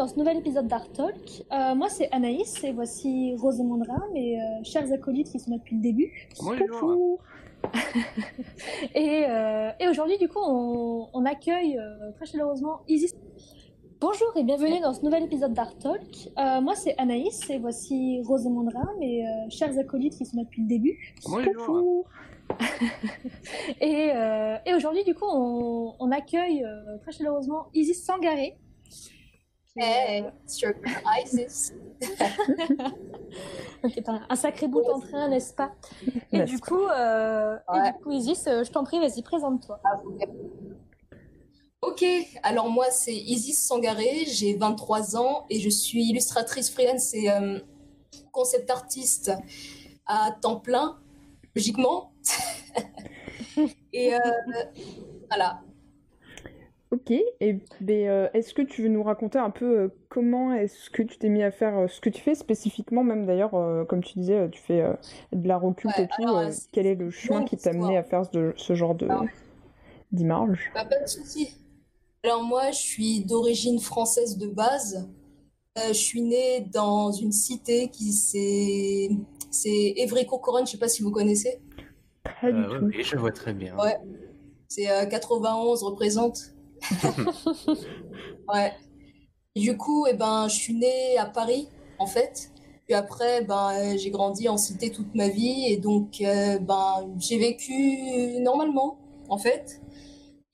dans ce nouvel épisode d'Art Talk. Euh, moi, c'est Anaïs et voici Rosamondra, mes euh, chers acolytes qui sont là depuis le début. Bonjour. et, euh, et aujourd'hui, du coup, on, on accueille euh, très chaleureusement Isis. Bonjour et bienvenue dans ce nouvel épisode d'Art Talk. Euh, moi, c'est Anaïs et voici Rosamondra, mes chers acolytes qui sont là depuis le début. Bonjour. et, et aujourd'hui, du coup, on, on accueille très chaleureusement Isis Sangaré. Hey, euh, it's your girl Isis. Ok, t'as un sacré bout en train, n'est-ce pas? Et N'est-ce du coup, euh, et du coup, Isis, euh, je t'en prie, vas-y, présente-toi. Ok, alors moi c'est Isis Sangaré, j'ai 23 ans et je suis illustratrice freelance et euh, concept artiste à temps plein, logiquement. et euh, voilà. Ok, et ben, euh, est-ce que tu veux nous raconter un peu euh, comment est-ce que tu t'es mis à faire euh, ce que tu fais spécifiquement, même d'ailleurs, euh, comme tu disais, tu fais euh, de occulte Ouais, et tout, alors, c'est quel est le chemin qui t'a amené à faire ce, ce genre de Ah d'image? Bah, pas de souci. Alors moi je suis d'origine française de base. Euh, je suis née dans une cité qui c'est c'est Évry-Courcouronnes, je sais pas si vous connaissez. Pas du Euh, tout. oui, oui, je vois très bien. Ouais. C'est euh, 91 représente. Ouais. Du coup, eh ben, je suis née à Paris, en fait. Puis après, ben, euh, j'ai grandi en cité toute ma vie et donc, euh, ben, j'ai vécu normalement, en fait.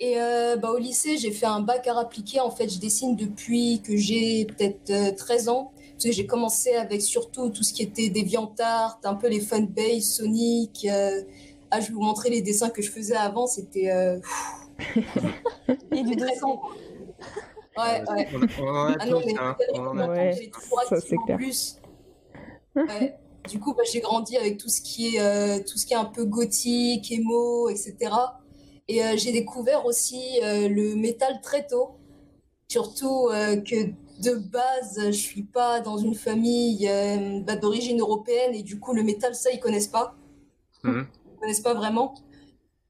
Et euh, ben, au lycée, j'ai fait un bac à appliquer. En fait, je dessine depuis que j'ai peut-être euh, 13 ans. Parce que j'ai commencé avec surtout tout ce qui était DeviantArt, un peu les fanbase, Sonic. euh, Ah, je vais vous montrer les dessins que je faisais avant. C'était euh, Et du très dossier. sombre. Ouais, ouais. On, on en a Ah non, mais hein. On en a Ouais, j'ai ça, clair. plus. Du coup, bah, j'ai grandi avec tout ce qui est euh, tout ce qui est un peu gothique, émo, etc. Et euh, j'ai découvert aussi euh, le métal très tôt. Surtout euh, que de base, je suis pas dans une famille euh, bah, d'origine européenne et du coup, le métal, ça, ils connaissent pas. Mhm. Ils connaissent pas vraiment.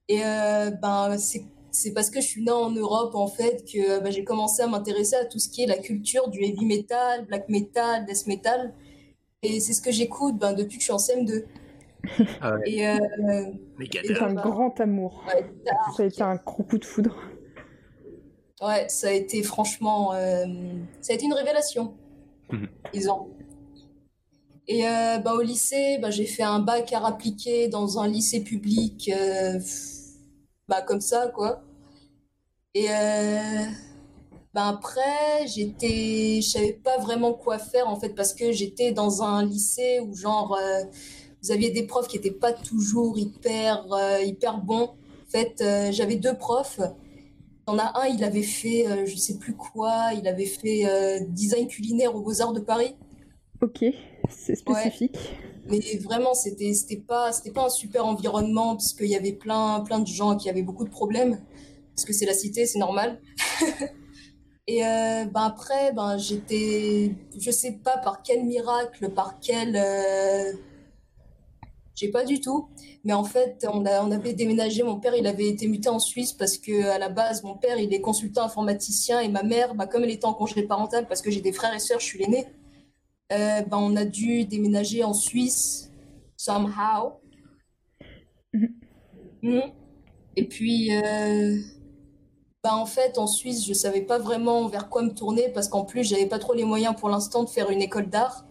Et euh, ben, c'est c'est parce que je suis née en Europe, en fait, que bah, j'ai commencé à m'intéresser à tout ce qui est la culture du heavy metal, black metal, death metal. Et c'est ce que j'écoute ben, depuis que je suis en CM2. Ah ouais. Et euh, Megadeth. C'est un grand amour. ouais, Ça a été un gros coup de foudre. ouais, ça a été franchement, euh, ça a été une révélation, Mhm. disons. Et euh, ben, au lycée, ben, j'ai fait un bac à appliquer dans un lycée public, euh, bah, comme ça, quoi. Et euh, ben après, j'étais, je savais pas vraiment quoi faire en fait parce que j'étais dans un lycée où genre euh, vous aviez des profs qui étaient pas toujours hyper euh, hyper bons. En fait, euh, j'avais deux profs. Il y en a un, il avait fait je sais plus quoi, il avait fait design culinaire aux Beaux-Arts de Paris. Ok, c'est spécifique. Mais vraiment, c'était c'était pas c'était pas un super environnement parce qu'il y avait plein plein de gens qui avaient beaucoup de problèmes parce que c'est la cité, c'est normal. Et euh, ben après, ben j'étais, je sais pas par quel miracle, par quel, euh, j'ai pas du tout. Mais en fait, on a, on avait déménagé. Mon père, il avait été muté en Suisse parce que à la base, mon père, il est consultant informaticien et ma mère, bah, comme elle était en congé parental parce que j'ai des frères et sœurs, je suis l'aîné. Euh, ben on a dû déménager en Suisse somehow. Mhm. Mhm. Et puis, euh, bah en fait, en Suisse, je savais pas vraiment vers quoi me tourner parce qu'en plus, j'avais pas trop les moyens pour l'instant de faire une école d'art.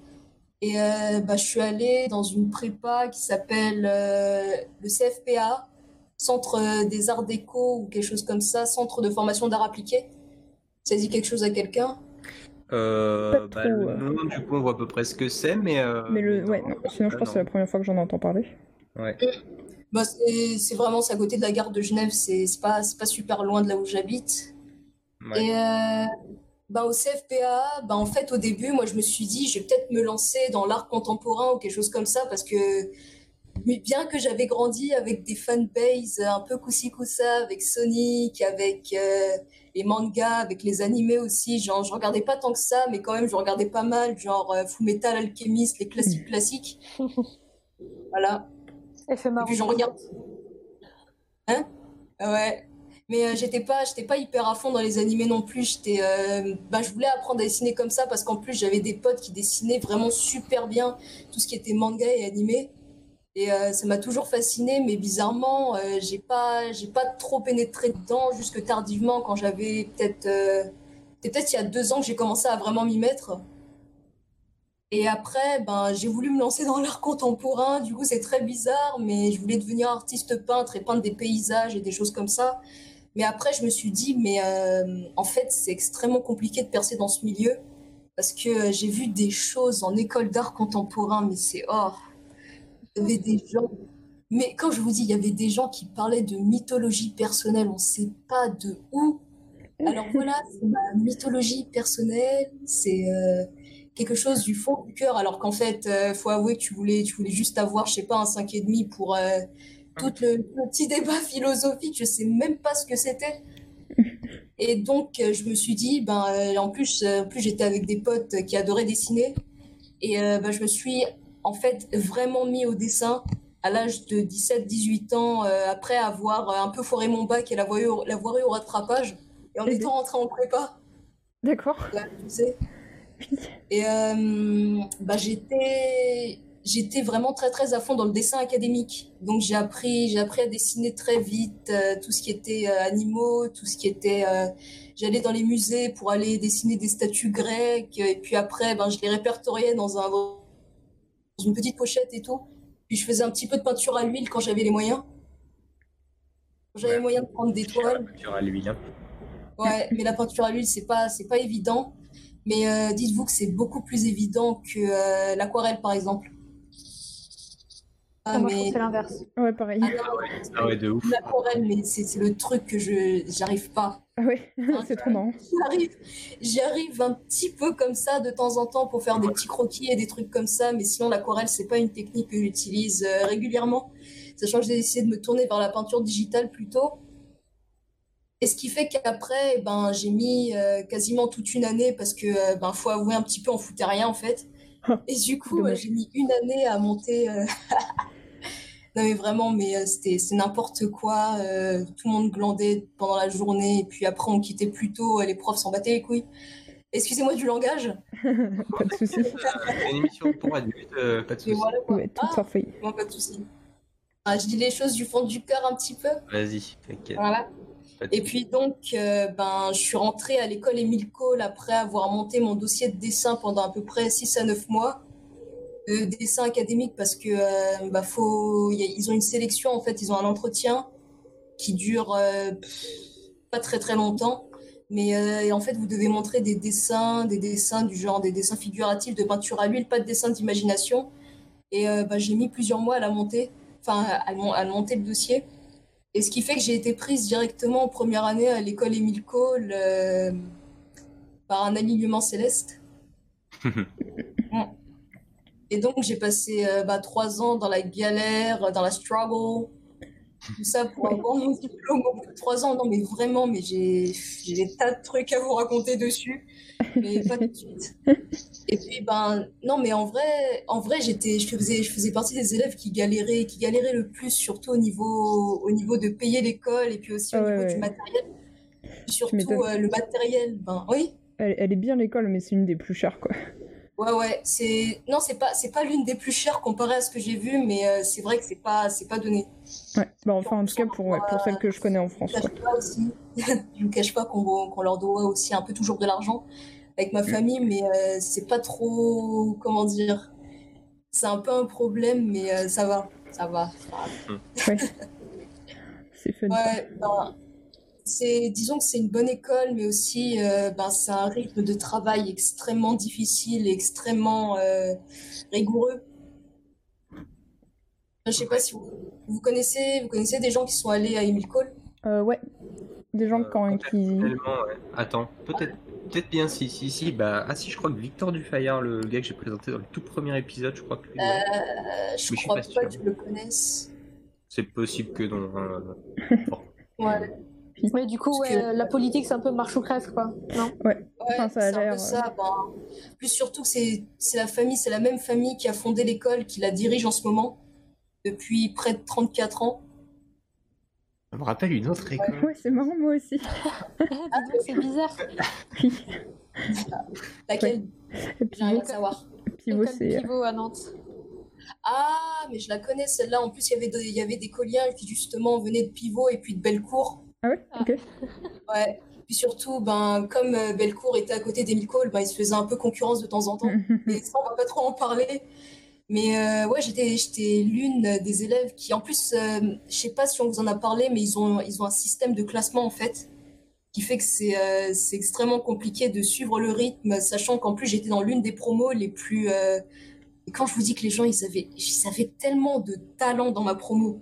Et euh, bah, je suis allée dans une prépa qui s'appelle euh, le CFPA, Centre euh, des Arts Déco ou quelque chose comme ça, Centre de formation d'art appliqué. Ça dit quelque chose à quelqu'un? Euh, Pas bah, trop, le nom, du coup, on voit à peu près ce que c'est, mais. euh, Mais le, non, ouais, non, sinon je pense que c'est la première fois que j'en entends parler. Ouais. Bah, c'est c'est vraiment c'est à côté de la gare de Genève, c'est c'est pas, c'est pas super loin de là où j'habite. Ouais. Et euh, bah, au CFPA, bah, en fait, au début, moi, je me suis dit, je vais peut-être me lancer dans l'art contemporain ou quelque chose comme ça, parce que mais bien que j'avais grandi avec des fanbases un peu coussi-coussa, avec Sonic, avec euh, les mangas, avec les animés aussi, genre, je regardais pas tant que ça, mais quand même, je regardais pas mal, genre euh, Fullmetal Alchemist, les classiques classiques. Voilà. Elle fait Et puis j'en regarde. Hein? Ah Ouais. Mais euh, j'étais pas, j'étais pas hyper à fond dans les animés non plus. J'étais, euh, bah, je voulais apprendre à dessiner comme ça parce qu'en plus j'avais des potes qui dessinaient vraiment super bien tout ce qui était manga et animé. Et euh, ça m'a toujours fasciné, mais bizarrement, euh, j'ai pas, j'ai pas trop pénétré dedans jusque tardivement quand j'avais peut-être, euh, peut-être il y a deux ans que j'ai commencé à vraiment m'y mettre. Et après, ben, j'ai voulu me lancer dans l'art contemporain. Du coup, c'est très bizarre, mais je voulais devenir artiste peintre et peindre des paysages et des choses comme ça. Mais après, je me suis dit, mais euh, en fait, c'est extrêmement compliqué de percer dans ce milieu parce que j'ai vu des choses en école d'art contemporain, mais c'est oh, il y avait des gens. Mais quand je vous dis, il y avait des gens qui parlaient de mythologie personnelle, on ne sait pas de où. Alors voilà, c'est ma mythologie personnelle, c'est euh, quelque chose du fond du cœur, alors qu'en fait, euh, faut avouer que tu voulais, tu voulais juste avoir, je sais pas, un 5,5 pour euh, tout le, le petit débat philosophique, je sais même pas ce que c'était. Et donc, euh, je me suis dit, ben, euh, en plus, en plus j'étais avec des potes qui adoraient dessiner. Et ben, je me suis, en fait, vraiment mis au dessin à l'âge de 17-18 ans, après avoir un peu foiré mon bac et l'avoir eu, l'avoir eu au rattrapage. Et en étant rentrée en prépa, D'accord. là, tu sais. Et euh, bah, j'étais, j'étais vraiment très très à fond dans le dessin académique. Donc j'ai appris, j'ai appris à dessiner très vite euh, tout ce qui était euh, animaux, tout ce qui était. euh, j'allais dans les musées pour aller dessiner des statues grecques. Et puis après, ben, je les répertoriais dans un, dans une petite pochette et tout. Puis je faisais un petit peu de peinture à l'huile quand j'avais les moyens. Quand j'avais Ouais. les moyens de prendre des toiles. Tu à l'huile. hein. Ouais, mais la peinture à l'huile, c'est pas, c'est pas évident. Mais euh, dites-vous que c'est beaucoup plus évident que euh, l'aquarelle, par exemple. Ah, moi, pense mais c'est l'inverse. Ouais, pareil. ah, non, Ah ouais, de ouf. l'aquarelle, mais c'est le truc que je, j'arrive pas. Ah ouais, c'est trop marrant. J'y arrive, j'y arrive un petit peu comme ça de temps en temps pour faire des petits croquis et des trucs comme ça, mais sinon l'aquarelle, c'est pas une technique que j'utilise euh, régulièrement, sachant que j'ai essayé de me tourner vers la peinture digitale plutôt. Et ce qui fait qu'après, ben, j'ai mis euh, quasiment toute une année parce que, euh, ben, faut avouer un petit peu, on foutait rien en fait. Et du coup, euh, j'ai mis une année à monter. euh, Non mais vraiment, mais euh, c'était c'est n'importe quoi. euh, tout le monde glandait pendant la journée et puis après on quittait plus tôt. Les profs s'en battaient les couilles. Excusez-moi du langage. pas de soucis. C'est une émission pour adultes, euh, pas de Mais soucis. voilà. Ouais, tout Ah, non, pas de souci. Ah, je dis les choses du fond du cœur un petit peu. Vas-y, t'inquiète. Voilà. Et puis donc, euh, ben, je suis rentrée à l'école Émile Cole après avoir monté mon dossier de dessin pendant à peu près 6 à 9 mois. De dessin académique parce que euh, bah, faut, y a- ils ont une sélection, en fait, ils ont un entretien qui dure euh, pas très très longtemps. Mais euh, en fait, vous devez montrer des dessins, des dessins du genre, des dessins figuratifs de peinture à l'huile, pas de dessins d'imagination. Et euh, bah, j'ai mis plusieurs mois à la monter, enfin à, mon- à monter le dossier. Et ce qui fait que j'ai été prise directement en première année à l'école Émile Cole euh, par un alignement céleste. Et donc j'ai passé euh, bah, trois ans dans la galère, dans la struggle, tout ça pour avoir mon diplôme au bout de trois ans. Non mais vraiment, mais j'ai j'ai des tas de trucs à vous raconter dessus, mais pas tout de suite. Et puis ben non mais en vrai, en vrai j'étais, je faisais, je faisais partie des élèves qui galéraient, qui galéraient le plus, surtout au niveau, au niveau de payer l'école et puis aussi au ouais, niveau du matériel. Surtout euh, le matériel, ben oui. Elle, elle est bien l'école, mais c'est une des plus chères, quoi. Ouais, ouais, c'est non, c'est pas c'est pas l'une des plus chères comparée à ce que j'ai vu, mais euh, c'est vrai que c'est pas c'est pas donné. Ouais. Bah, enfin, en tout cas, pour, ouais, pour celle que je connais en France, Je vous cache pas aussi, je vous cache pas qu'on qu'on leur doit aussi un peu toujours de l'argent avec ma famille, mais euh, c'est pas trop comment dire. C'est un peu un problème, mais euh, ça va, ça va. ça va. Ouais. C'est fun. ça. Ouais, ben, c'est, disons que c'est une bonne école, mais aussi euh, ben, c'est un rythme de travail extrêmement difficile et extrêmement euh, rigoureux. Je sais pas si vous, vous connaissez, vous connaissez des gens qui sont allés à Emile Cole? Euh, ouais. Des gens Euh, quand, qui... Tellement, ouais. Attends, peut-être peut-être bien si, si, si. Bah, ah si, je crois que Victor Dufayard, le gars que j'ai présenté dans le tout premier épisode, je crois que lui, ouais. Euh, je crois pas que je le connaisse. c'est possible que non. hein. Ouais, Mais du coup, ouais, que- la politique, c'est un peu marche ou crève, quoi. Non? Ouais, Enfin, ça a c'est un l'air, peu ça. ben, plus surtout que c'est c'est la famille, c'est la même famille qui a fondé l'école, qui la dirige en ce moment depuis près de 34 ans. Ça me rappelle une autre école. Ouais, c'est marrant, moi aussi. Donc, c'est bizarre. Oui. Laquelle J'arrive Pivot, à savoir. Pivot, c'est. Pivot à Nantes. Ah, mais je la connais celle-là. En plus, il y avait des- il y avait des colliers qui justement venaient de Pivot et puis de Bellecour. Ah ouais? Ok. Ouais. Puis surtout, ben, comme euh, Bellecour était à côté d'Emile Cole, ben, ils se faisaient un peu concurrence de temps en temps. Mais ça, on va pas trop en parler. Mais euh, ouais, j'étais, j'étais l'une des élèves qui, en plus, euh, je sais pas si on vous en a parlé, mais ils ont, ils ont un système de classement en fait, qui fait que c'est, euh, c'est extrêmement compliqué de suivre le rythme, sachant qu'en plus j'étais dans l'une des promos les plus. euh, Et quand je vous dis que les gens, ils avaient, ils avaient tellement de talent dans ma promo,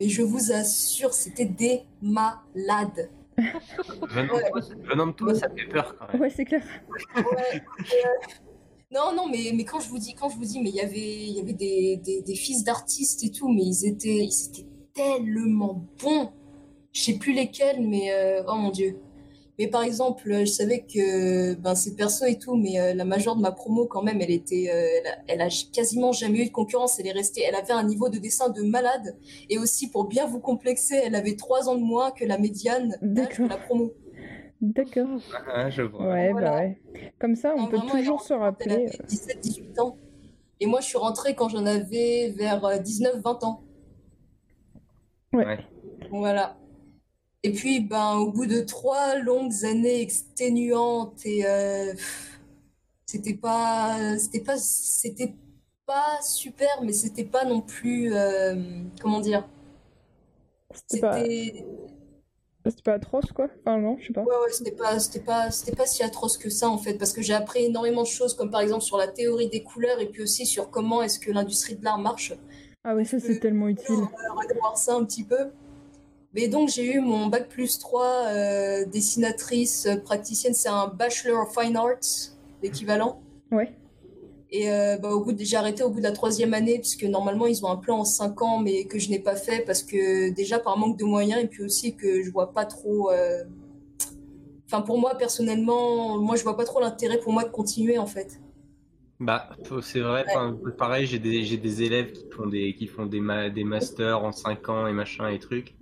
et je vous assure, c'était des malades. Venant, de toi, venant de toi, ça fait peur quand même. Ouais, c'est clair. Ouais, et, euh, Non, non, mais, mais quand je vous dis, quand je vous dis, mais il y avait, il y avait des, des, des fils d'artistes et tout, mais ils étaient, ils étaient tellement bons. Je sais plus lesquels, mais euh, oh mon Dieu. Mais par exemple, je savais que ben, ces persos et tout, mais euh, la majeure de ma promo quand même, elle était, euh, elle, a, elle a quasiment jamais eu de concurrence. Elle est restée, elle avait un niveau de dessin de malade. Et aussi pour bien vous complexer, elle avait trois ans de moins que la médiane d'âge de la promo. D'accord. Ah, je vois. Ouais, Voilà. bah ouais. Comme ça, on Non, peut toujours se rappeler. avait 17-18 ans. Et moi, je suis rentrée quand j'en avais vers 19-20 ans. Ouais. Voilà. Et puis, ben, au bout de trois longues années exténuantes et euh, c'était pas, c'était pas, c'était pas super, mais c'était pas non plus, euh, comment dire, C'était pas... c'était, pas atroce, quoi. Enfin, non, je sais pas. Ouais, ouais, c'était pas, c'était pas, c'était pas si atroce que ça en fait, parce que j'ai appris énormément de choses, comme par exemple sur la théorie des couleurs et puis aussi sur comment est-ce que l'industrie de l'art marche. Ah ouais, ça, c'est Euh, tellement utile. On va voir ça un petit peu. Mais donc j'ai eu mon bac plus 3 euh, dessinatrice euh, praticienne, c'est un Bachelor of Fine Arts, l'équivalent. Ouais. Et euh, bah, au bout de- j'ai arrêté au bout de la troisième année, puisque normalement ils ont un plan en 5 ans, mais que je n'ai pas fait parce que déjà par manque de moyens et puis aussi que je vois pas trop. euh, Enfin, pour moi personnellement, moi je vois pas trop l'intérêt pour moi de continuer en fait. Bah, c'est vrai, pareil, j'ai des, j'ai des élèves qui font des, qui font des, ma- des masters en 5 ans et machin et trucs.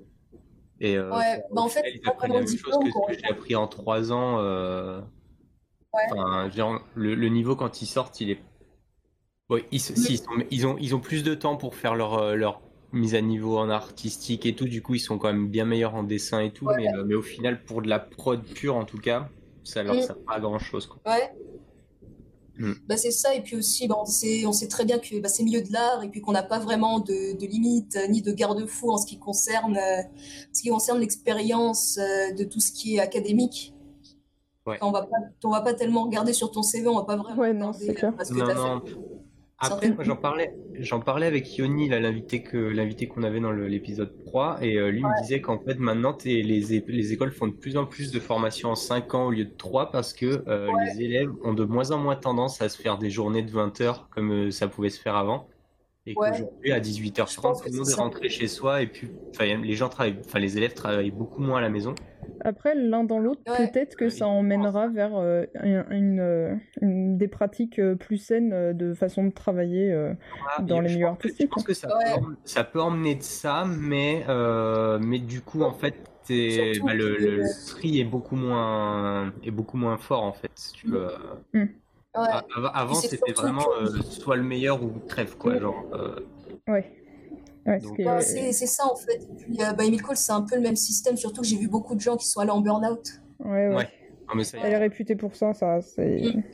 Et euh, Ouais, bah, en fait, ils apprennent la même chose que ce que j'ai appris en 3 ans. euh, Ouais. Enfin, genre, le, le niveau quand ils sortent, il est. Ouais, ils, si, ils, sont- ils ont, ils ont plus de temps pour faire leur, euh, leur mise à niveau en artistique et tout. Du coup, ils sont quand même bien meilleurs en dessin et tout. Ouais. Mais, euh, mais au final, pour de la prod pure, en tout cas, ça leur Mm. sert pas à grand chose. Quoi. Ouais. Mm. Bah, c'est ça, et puis aussi, bah, on sait, on sait très bien que bah, c'est milieu de l'art, et puis qu'on n'a pas vraiment de, de limites euh, ni de garde-fous en ce qui concerne, euh, ce qui concerne l'expérience euh, de tout ce qui est académique. Ouais. On va pas, on va pas tellement regarder sur ton CV, on va pas vraiment Ouais, non, regarder c'est clair. euh, ce que Non, fait. Après, moi, j'en parlais, j'en parlais avec Yoni, là, l'invité que, l'invité qu'on avait dans l'épisode 3, et euh, lui me disait qu'en fait, maintenant, t'es- les, les écoles font de plus en plus de formations en 5 ans au lieu de 3 parce que euh, les élèves ont de moins en moins tendance à se faire des journées de 20 heures comme euh, ça pouvait se faire avant. Et Ouais. qu'aujourd'hui, à Je 18h30, pense tout le monde est rentré chez soi et puis, les gens travaillent, enfin, les élèves travaillent beaucoup moins à la maison. Après, l'un dans l'autre, Ouais. peut-être que ça emmènera vers euh, une, euh, une- des pratiques euh, plus saines de façon de travailler euh, Ah, dans les milieux que- Je artistiques. pense que ça, Ouais. peut, em- ça peut emmener de ça, mais, euh, mais du coup, en fait, Surtout bah, le, le tri est beaucoup moins, est beaucoup moins fort, en fait. si tu veux. Ouais. A- av- Avant, c'était vraiment euh, soit le meilleur ou crève, quoi. Ouais. Genre, euh, Ouais. Ouais, c'est ça en fait. Et puis, euh, bah, Emile Cole, c'est un peu le même système, surtout que j'ai vu beaucoup de gens qui sont allés en burn-out. ouais, ouais. Ouais. non, mais ça y est. Elle est réputée pour ça, ça.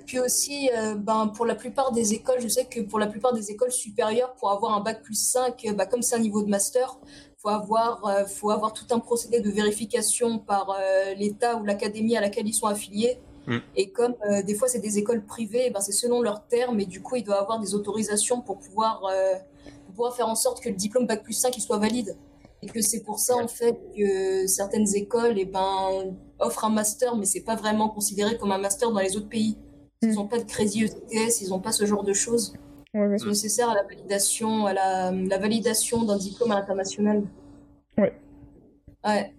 Puis aussi, euh, ben, pour la plupart des écoles, je sais que pour la plupart des écoles supérieures, pour avoir un bac plus 5, euh, bah, comme c'est un niveau de master, faut avoir, euh, faut avoir tout un procédé de vérification par euh, l'État ou l'académie à laquelle ils sont affiliés. Mm. Et comme euh, des fois c'est des écoles privées, ben, c'est selon leurs termes, et du coup, il doit avoir des autorisations pour pouvoir, euh, pour pouvoir faire en sorte que le diplôme bac plus 5 il soit valide. Et que c'est pour ça, en fait, que certaines écoles eh ben, offrent un master, mais c'est pas vraiment considéré comme un master dans les autres pays. Ils n'ont pas de crédit ECTS, ils n'ont pas ce genre de choses. Ouais, nécessaire à la validation, à la, la validation d'un diplôme à l'international. Ouais. Ouais.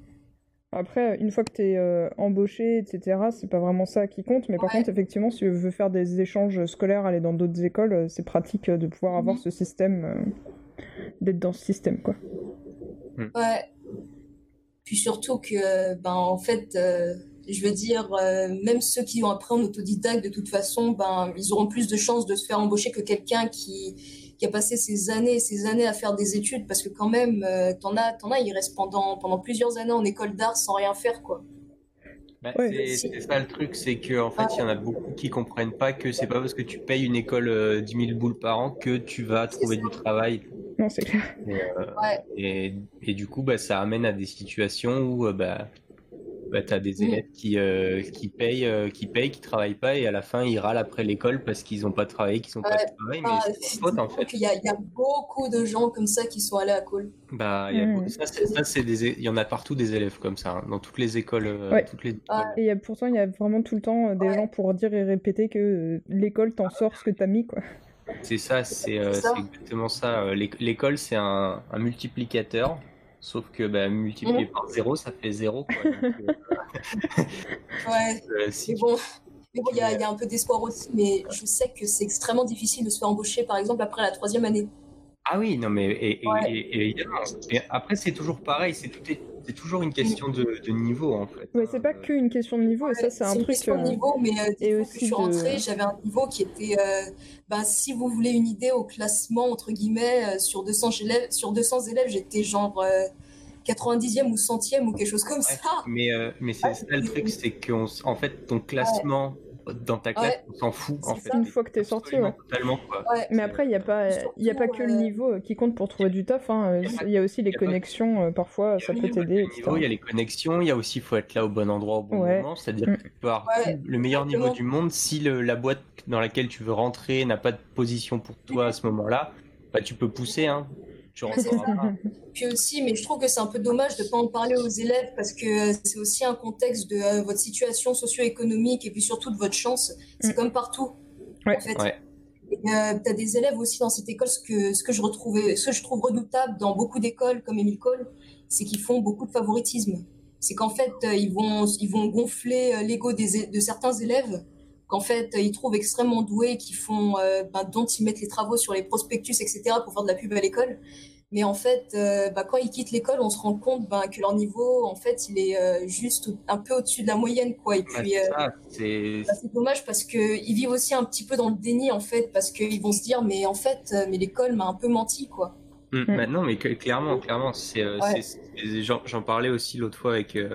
Après, une fois que tu es embauché, etc., c'est pas vraiment ça qui compte. Mais par Ouais. contre, effectivement, si tu veux faire des échanges scolaires, aller dans d'autres écoles, euh, c'est pratique euh, de pouvoir avoir Mhm. ce système, euh, d'être dans ce système, quoi. Ouais. Puis surtout que, ben, en fait, euh, je veux dire, euh, même ceux qui ont appris en autodidacte, de toute façon, ben, ils auront plus de chances de se faire embaucher que quelqu'un qui, qui a passé ses années et ses années à faire des études. Parce que quand même, euh, t'en as, t'en as, ils restent pendant, pendant plusieurs années en école d'art sans rien faire, quoi. Bah, Ouais. c'est c'est ça le truc, c'est qu'en fait, il y en a beaucoup qui comprennent pas que c'est pas parce que tu payes une école euh, 10 000 boules par an que tu vas trouver du travail. Non, c'est clair. Et, euh, Ouais. et, et du coup, bah, ça amène à des situations où euh, bah, bah, tu as des Mm. élèves qui, euh, qui, payent, euh, qui payent, qui travaillent pas, et à la fin, ils râlent après l'école parce qu'ils n'ont pas travaillé, qu'ils n'ont pas de travail, mais Ah, c'est leur faute en fait. Il y a, il y a beaucoup de gens comme ça qui sont allés à Cole. Bah, y a ça, c'est- des, il y en a partout des élèves comme ça, hein, dans toutes les écoles. euh, Ouais. toutes les écoles. Ouais. Et il y a, pourtant, il y a vraiment tout le temps des Ouais. gens pour dire et répéter que l'école t'en sort ce que t'as mis, quoi. C'est ça, c'est euh, exactement ça. L'éc- L'école, c'est un, un multiplicateur, sauf que bah, multiplié Mhm. par zéro, ça fait zéro. Quoi. Donc, Ouais. euh, euh, si Mais bon, y il y a un peu d'espoir aussi, mais je sais que c'est extrêmement difficile de se faire embaucher, par exemple, après la troisième année. Ah oui, non, mais et, et- Ouais. et- et évidemment. Et après, c'est toujours pareil, c'est tout est- c'est toujours une question de, de niveau en fait. Ouais, c'est pas Euh, qu'une question de niveau, ça, c'est un une truc. question de euh, niveau, mais euh, et que je suis de- rentrée, j'avais un niveau qui était, euh, bah, si vous voulez une idée au classement, entre guillemets, euh, sur 200 élèves, sur 200 élèves, j'étais genre euh, 90e ou 100e ou quelque chose comme Ouais, ça. Mais, euh, mais c'est ça le truc, c'est qu'en en fait, ton classement dans ta classe, Ouais. on s'en fout en fait. ça. Une fois que t'es sorti, ouais. Totalement quoi. Ouais. Mais après, il n'y a, pas- il y a pas que le euh, niveau qui compte pour trouver du taf. hein. y a pas- Il y a aussi les y a pas- connexions, euh, parfois, ça Il peut t'aider, il y a les connexions, il y a aussi, faut être là au bon endroit au bon Ouais. moment. C'est-à-dire Mm. que tu peux avoir le meilleur niveau du monde. Si le- la boîte dans laquelle tu veux rentrer n'a pas de position pour toi à ce moment-là, bah, tu peux pousser. Hein. Tu rentreras pas. Puis aussi, mais je trouve que c'est un peu dommage de ne pas en parler aux élèves parce que euh, c'est aussi un contexte de euh, votre situation socio-économique et puis surtout de votre chance. C'est Mm. comme partout, Ouais. en fait. Ouais. Et, euh, tu as des élèves aussi dans cette école, ce que, ce que je retrouvais, ce que je trouve redoutable dans beaucoup d'écoles comme Émile Cole, c'est qu'ils font beaucoup de favoritisme. C'est qu'en fait, euh, ils vont, ils vont gonfler euh, l'ego de certains élèves, qu'en fait, ils trouvent extrêmement doués, qui font, euh, ben, dont ils mettent les travaux sur les prospectus, etc., pour faire de la pub à l'école. Mais en fait, euh, bah, quand ils quittent l'école, on se rend compte ben, que leur niveau, en fait, il est euh, juste un peu au-dessus de la moyenne, quoi. Et puis, c'est euh, bah, dommage parce qu'ils vivent aussi un petit peu dans le déni, en fait, parce qu'ils vont se dire, mais en fait, euh, mais l'école m'a un peu menti, quoi. Mm, Mm. bah non, mais que- clairement, clairement, c'est, euh, Ouais. j'en, parlais aussi l'autre fois avec, euh,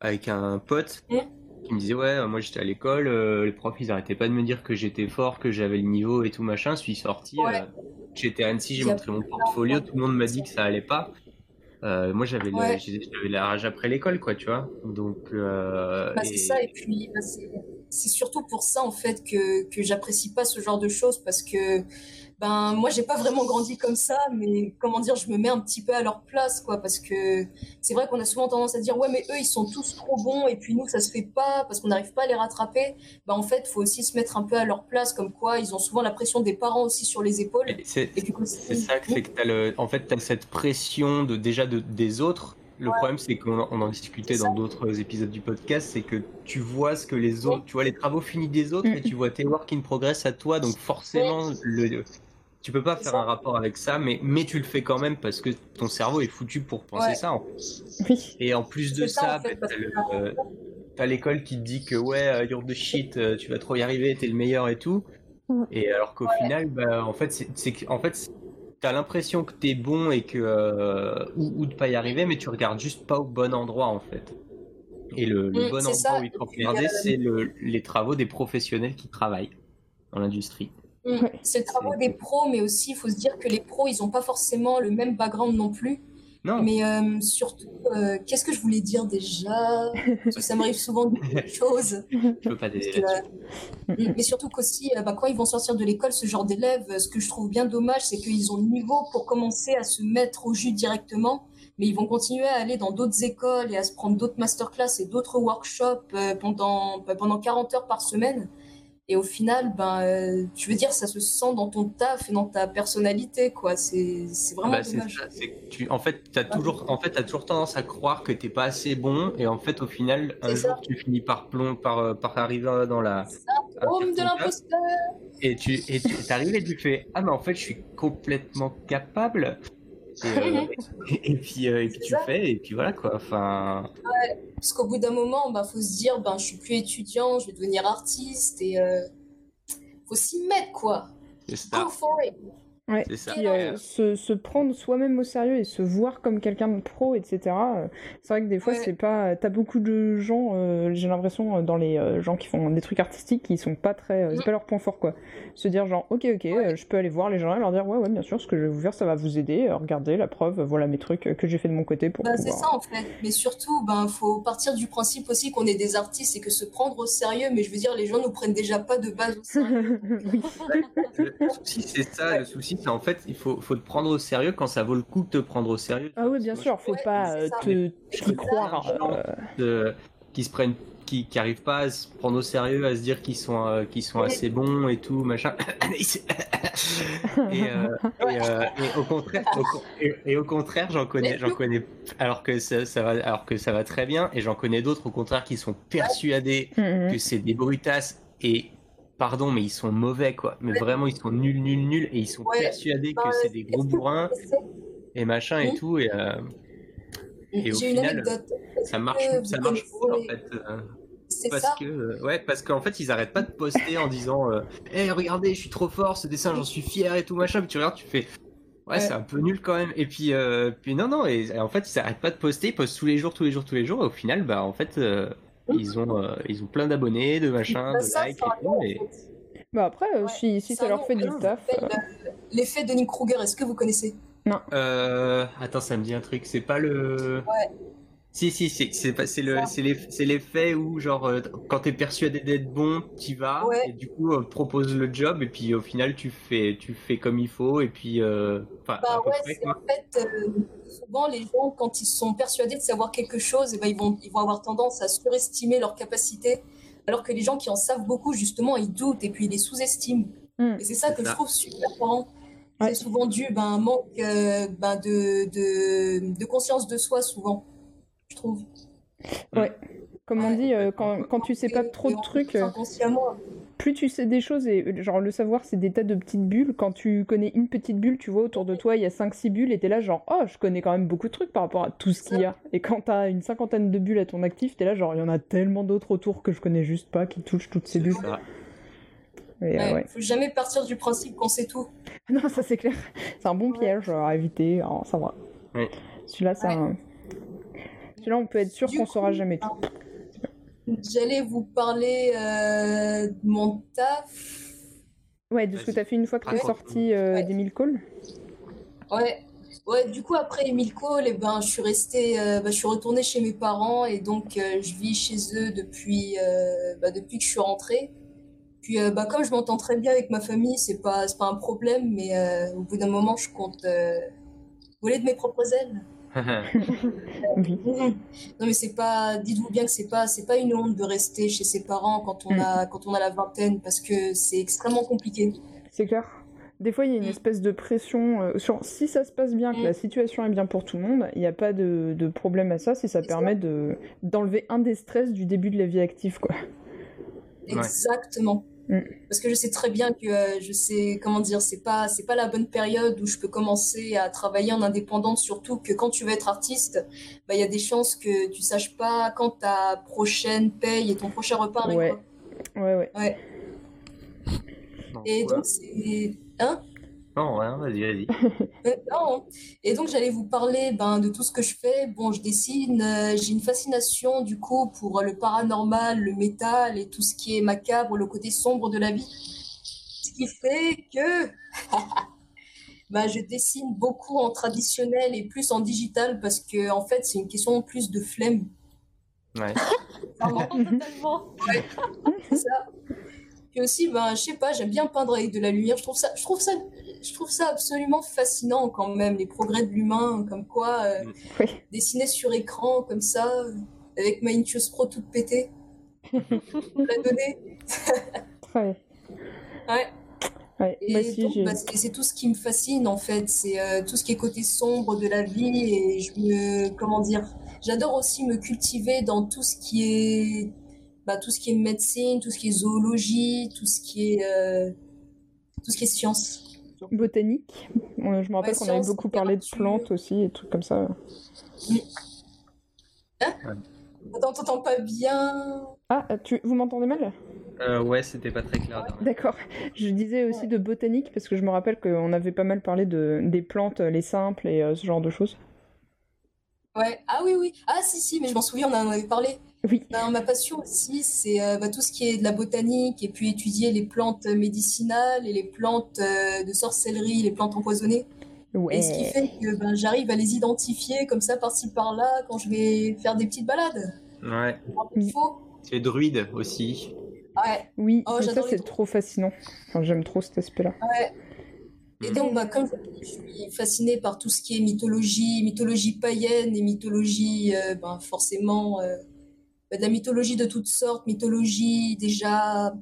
avec un pote Mm. Qui me disait ouais, moi j'étais à l'école, euh, les profs ils arrêtaient pas de me dire que j'étais fort, que j'avais le niveau et tout machin. Je suis sorti, Ouais. euh, j'étais à Annecy, j'ai montré mon portfolio, tout le monde m'a dit que ça allait pas. Euh, moi j'avais Ouais. la rage après l'école, quoi, tu vois. Donc Bah, et- c'est ça, et puis bah, c'est surtout pour ça en fait que, que j'apprécie pas ce genre de choses parce que ben moi j'ai pas vraiment grandi comme ça, mais comment dire, je me mets un petit peu à leur place quoi, parce que c'est vrai qu'on a souvent tendance à dire ouais mais eux ils sont tous trop bons et puis nous ça se fait pas parce qu'on n'arrive pas à les rattraper. Bah en fait faut aussi se mettre un peu à leur place, comme quoi ils ont souvent la pression des parents aussi sur les épaules. et c'est, ça que c'est que t'as le, en fait, t'as cette pression de déjà de, des autres. Le problème, c'est qu'on en- discutait dans d'autres épisodes du podcast, c'est que tu vois ce que les autres, tu vois les travaux finis des autres et tu vois tes work in progress à toi, donc forcément, le, tu peux pas faire ça. un rapport avec ça, mais, mais tu le fais quand même parce que ton cerveau est foutu pour penser Ouais. ça. en fait. Oui. Et en plus de ça, ça, en fait, bah, t'as euh, l'école qui te dit que ouais, euh, you're the shit, euh, tu vas trop y arriver, t'es le meilleur et tout. Et alors qu'au final, bah, en fait, c'est en fait, c'est- t'as l'impression que t'es bon et que euh, ou, ou de pas y arriver, mais tu regardes juste pas au bon endroit en fait. Et le, le Mm, bon endroit ça. où il faut regarder, euh, c'est le- les travaux des professionnels qui travaillent dans l'industrie. Mm. C'est le travail des pros, mais aussi il faut se dire que les pros ils ont pas forcément le même background non plus. Non, Mais euh, surtout, euh, qu'est-ce que je voulais dire déjà? Parce que ça m'arrive souvent de choses. je peux pas t'aider euh, mais surtout qu'aussi, bah, quand ils vont sortir de l'école, ce genre d'élèves, ce que je trouve bien dommage, c'est qu'ils ont le niveau pour commencer à se mettre au jus directement, mais ils vont continuer à aller dans d'autres écoles et à se prendre d'autres masterclass et d'autres workshops pendant, bah, pendant 40 heures par semaine. Et au final, ben, euh, tu veux dire, ça se sent dans ton taf et dans ta personnalité, quoi. C'est vraiment Bah, dommage. ça, tu, en fait, t'as toujours, en fait, toujours tendance à croire que t'es pas assez bon, et en fait, au final, un ça. jour, tu finis par plomb, par, euh, par arriver dans la, Homme de l'imposteur et tu, et tu t'arrives et tu fais, ah mais en fait, je suis complètement capable. euh, et, puis, euh, et puis C'est tu ça. fais, et puis voilà quoi. Enfin, Parce qu'au bout d'un moment, bah, faut se dire, ben, je suis plus étudiant, je vais devenir artiste et euh, faut s'y mettre quoi. c'est ça. Go for it. Ouais, C'est ça. puis, euh, se, se prendre soi-même au sérieux et se voir comme quelqu'un de pro, etc. euh, c'est vrai que des fois, Ouais. c'est pas. T'as beaucoup de gens, euh, j'ai l'impression, dans les euh, gens qui font des trucs artistiques, qui sont pas très. euh, c'est Mhm. pas leur point fort, quoi. Se dire, genre, ok, ok, euh, je peux aller voir les gens et leur dire, ouais, ouais, bien sûr, ce que je vais vous faire, ça va vous aider. euh, regardez la preuve, voilà mes trucs que j'ai fait de mon côté pour Bah, c'est ça en fait. Mais surtout, ben, faut partir du principe aussi qu'on est des artistes et que se prendre au sérieux, mais je veux dire, les gens nous prennent déjà pas de base au sérieux. oui. Le souci, c'est ça. Le souci, c'est en fait, il faut, faut te prendre au sérieux quand ça vaut le coup de te prendre au sérieux. Ah oui, bien Moi, sûr, faut Ouais, pas euh, te ça. croire. euh, de- qui se prennent qui, qui arrivent pas à se prendre au sérieux à se dire qu'ils sont euh, qu'ils sont Ouais. assez bons et tout machin et, euh, et, euh, et au contraire au, et, et au contraire j'en connais j'en connais alors que ça, ça va alors que ça va très bien et j'en connais d'autres au contraire qui sont persuadés Mhm. que c'est des brutasses et pardon mais ils sont mauvais quoi mais vraiment ils sont nuls nuls nuls et ils sont Ouais. persuadés Bah, que c'est des gros bourrins et machin et Hmm. tout et euh, Et au final, ça marche ça marche pas en fait euh. Parce ça. que euh, ouais parce qu'en fait ils arrêtent pas de poster en disant euh, hey, regardez je suis trop fort ce dessin j'en suis fier et tout machin puis tu regardes tu fais ouais, Ouais. c'est un peu nul quand même et puis euh, puis non non et, en fait ils arrêtent pas de poster ils postent tous les jours tous les jours tous les jours et au final bah en fait euh, ils ont euh, ils ont plein d'abonnés de machin Bah, de likes et tout en fait. Bah après, euh, Ouais, si, si ça leur fait du ça taf. s'appelle, euh, L'effet de Nick Kruger, est-ce que vous connaissez? Euh, attends ça me dit un truc c'est pas le Ouais. Si si si c'est l'effet où genre euh, quand t'es persuadé d'être bon t'y vas Ouais. et du coup on te propose le job et puis au final tu fais tu fais comme il faut et puis euh, Bah ouais, près, en fait, euh, souvent les gens, quand ils sont persuadés de savoir quelque chose, eh ben, ils, vont, ils vont avoir tendance à surestimer leurs capacités, alors que les gens qui en savent beaucoup, justement, ils doutent et puis ils les sous-estiment. Hmm. Et c'est ça que ça. je trouve super marrant. Ouais. C'est souvent dû ben, à un manque euh, ben, de, de, de conscience de soi, souvent, je trouve. Comme on Ouais. dit, euh, quand, quand tu sais pas trop de trucs, euh, plus tu sais des choses, et genre le savoir c'est des tas de petites bulles, quand tu connais une petite bulle, tu vois autour de toi il y a 5-6 bulles, et t'es là genre, oh je connais quand même beaucoup de trucs par rapport à tout ce qu'il y a. Et quand t'as une cinquantaine de bulles à ton actif, t'es là genre, il y en a tellement d'autres autour que je connais juste pas, qui touchent toutes ces bulles. euh, Ouais, ouais. Faut jamais partir du principe qu'on sait tout. Non, ça c'est clair. C'est un bon piège à éviter, alors, ça va. Ouais. Celui-là, c'est Ouais. un- Celui-là, on peut être sûr qu'on saura jamais tout. J'allais vous parler euh, de mon taf. Ouais, de ce que Vas-y. t'as fait une fois que t'es Raconte. sorti euh, Ouais. des 1000 calls. Ouais. Ouais, du coup, après Emile Cole, eh ben, je suis restée, euh, bah, je suis retournée chez mes parents et donc euh, je vis chez eux depuis, euh, bah, depuis que je suis rentrée. Puis, euh, bah, comme je m'entends très bien avec ma famille, c'est pas, c'est pas un problème, mais euh, au bout d'un moment, je compte euh, voler de mes propres ailes. Oui. Non, mais c'est pas, dites-vous bien que c'est pas, c'est pas une honte de rester chez ses parents quand on Mm. a, quand on a la vingtaine parce que c'est extrêmement compliqué. C'est clair. Des fois, il y a une Mm. espèce de pression euh, sur si ça se passe bien, que Mm. la situation est bien pour tout le monde, il n'y a pas de, de problème à ça si ça permet de d'enlever un des stress du début de la vie active, quoi. Ouais. Exactement. Mm. Parce que je sais très bien que euh, je sais comment dire, c'est pas c'est pas la bonne période où je peux commencer à travailler en indépendante, surtout que quand tu veux être artiste, bah il y a des chances que tu saches pas quand ta prochaine paye et ton prochain repas. Ouais. Ouais, ouais. Ouais. Et donc c'est hein? Non ouais, vas-y vas-y Euh, non. Et donc j'allais vous parler ben, de tout ce que je fais. Bon, je dessine, euh, j'ai une fascination du coup pour le paranormal, le métal et tout ce qui est macabre, le côté sombre de la vie. Ce qui fait que ben, je dessine beaucoup en traditionnel et plus en digital parce que en fait c'est une question plus de flemme. ouais Totalement. c'est ça. Puis aussi, ben, je sais pas, j'aime bien peindre avec de la lumière. Je trouve ça, je trouve ça, je trouve ça absolument fascinant quand même, les progrès de l'humain, comme quoi euh, Oui. dessiner sur écran comme ça, euh, avec ma Intuos Pro toute pétée, la donner. Ouais. Ouais. Ouais. Bah, c'est tout ce qui me fascine en fait, c'est euh, tout ce qui est côté sombre de la vie et je me, comment dire, j'adore aussi me cultiver dans tout ce qui est, bah, tout ce qui est médecine, tout ce qui est zoologie, tout ce qui est, euh, tout ce qui est science. Botanique. Euh, Je me rappelle Ouais, qu'on avait beaucoup parlé de plantes aussi et trucs comme ça. Attends, t'entends pas bien Ah, tu... vous m'entendez mal? Euh, ouais, c'était pas très clair. D'accord. Je disais aussi de botanique parce que je me rappelle qu'on avait pas mal parlé de... des plantes, les simples et euh, ce genre de choses. Ouais. Ah oui, oui. Ah si, si, mais je m'en souviens, on en avait parlé. Oui. Ben, ma passion aussi, c'est euh, bah, tout ce qui est de la botanique et puis étudier les plantes médicinales et les plantes euh, de sorcellerie, les plantes empoisonnées. Ouais. Et ce qui fait que ben, j'arrive à les identifier comme ça par-ci par-là quand je vais faire des petites balades. Ouais. Es druide aussi. Ouais. Oui, Oh, ça c'est trop fascinant. Enfin, j'aime trop cet aspect-là. Ouais. Et donc, bah, comme je suis fascinée par tout ce qui est mythologie, mythologie païenne et mythologie, euh, ben, forcément, euh, bah, de la mythologie de toutes sortes, mythologie déjà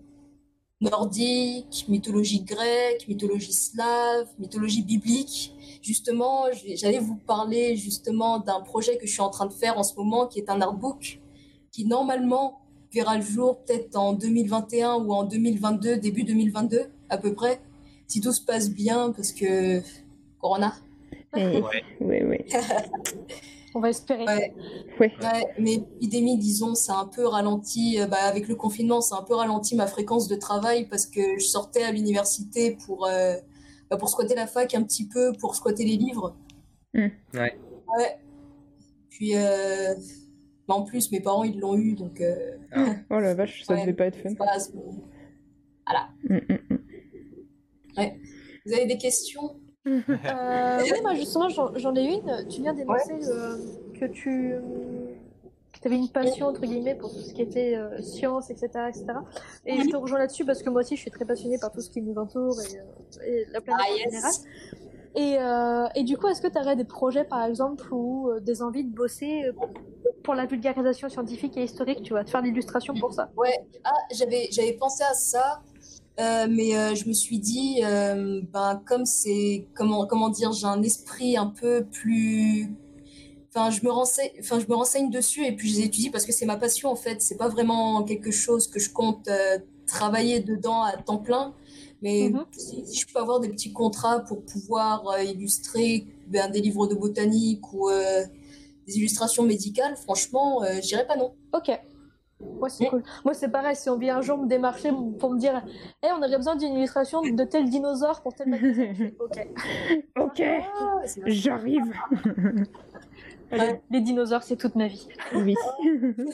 nordique, mythologie grecque, mythologie slave, mythologie biblique. Justement, j'allais vous parler justement d'un projet que je suis en train de faire en ce moment, qui est un artbook, qui normalement verra le jour peut-être en 2021 ou en 2022, début 2022 à peu près si tout se passe bien, parce que Corona. Et... Ouais. Ouais, ouais. On va espérer. Ouais, Ouais. ouais, mais l'épidémie, disons, ça a un peu ralenti, euh, bah, avec le confinement, ça a un peu ralenti ma fréquence de travail parce que je sortais à l'université pour, euh, bah, pour squatter la fac un petit peu, pour squatter les livres. Mm. Ouais. Ouais. Puis, euh, bah, en plus, mes parents, ils l'ont eu, donc euh, Oh la vache, ça Ouais. devait pas être fun. c'est pas- c'est- Mm, mm, mm. Vous avez des questions? Euh, oui, moi justement, j'en ai une. Tu viens d'énoncer euh, que tu avais une passion, entre guillemets, pour tout ce qui était euh, science, etc., etc. Et je te rejoins là-dessus parce que moi aussi, je suis très passionnée par tout ce qui nous entoure et, euh, et la planète Ah, en yes. général. Et, euh, et du coup, est-ce que tu aurais des projets, par exemple, ou euh, des envies de bosser euh, pour la vulgarisation scientifique et historique, tu vois, de faire l'illustration pour ça? Ouais, ah, j'avais, j'avais pensé à ça, euh, mais euh, je me suis dit, euh, ben, comme c'est, comment, comment dire, j'ai un esprit un peu plus. Enfin, je me renseigne, enfin, je me renseigne dessus et puis je les étudie parce que c'est ma passion en fait. C'est pas vraiment quelque chose que je compte travailler dedans à temps plein, mais Mhm. si, si je peux avoir des petits contrats pour pouvoir illustrer ben, des livres de botanique ou des illustrations médicales, franchement, je dirais pas non. Ok. Ouais, c'est cool. Moi, c'est pareil, si on vient un jour me démarcher pour me dire Eh, on aurait besoin d'une illustration de tel dinosaure pour tel Ok. Ok, Ah, j'arrive. Les dinosaures, c'est toute ma vie. Oui.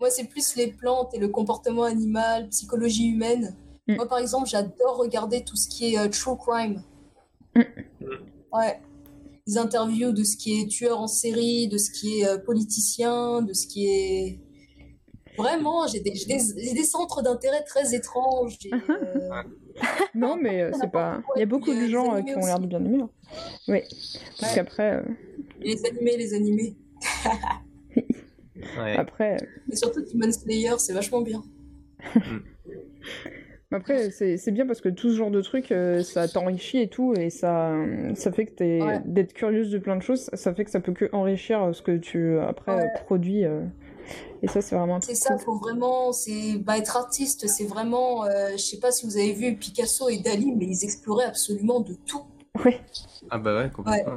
Moi, c'est plus les plantes et le comportement animal, psychologie humaine. Mm. Moi, par exemple, j'adore regarder tout ce qui est euh, true crime. Mm. Ouais. Des interviews de ce qui est tueur en série, de ce qui est euh, politicien, de ce qui est. Vraiment, j'ai des, centres d'intérêt très étranges. Euh, Non, mais euh, c'est pas. Il y a beaucoup de gens euh, qui ont l'air de bien aimer. hein. Oui. Parce Ouais. qu'après, euh, les animés, les animés. Ouais. après, Et surtout Demon Slayer, c'est vachement bien. après, c'est bien parce que tout ce genre de trucs, euh, ça t'enrichit et tout, et ça, ça fait que t'es Ouais. d'être curieuse de plein de choses, ça fait que ça peut que enrichir ce que tu après Ouais. euh, produis. Euh, et ça, c'est vraiment un C'est ça, faut vraiment, c'est bah, être artiste, c'est vraiment, euh, je sais pas si vous avez vu Picasso et Dali, mais ils exploraient absolument de tout. Ouais, Ah bah ouais, complètement.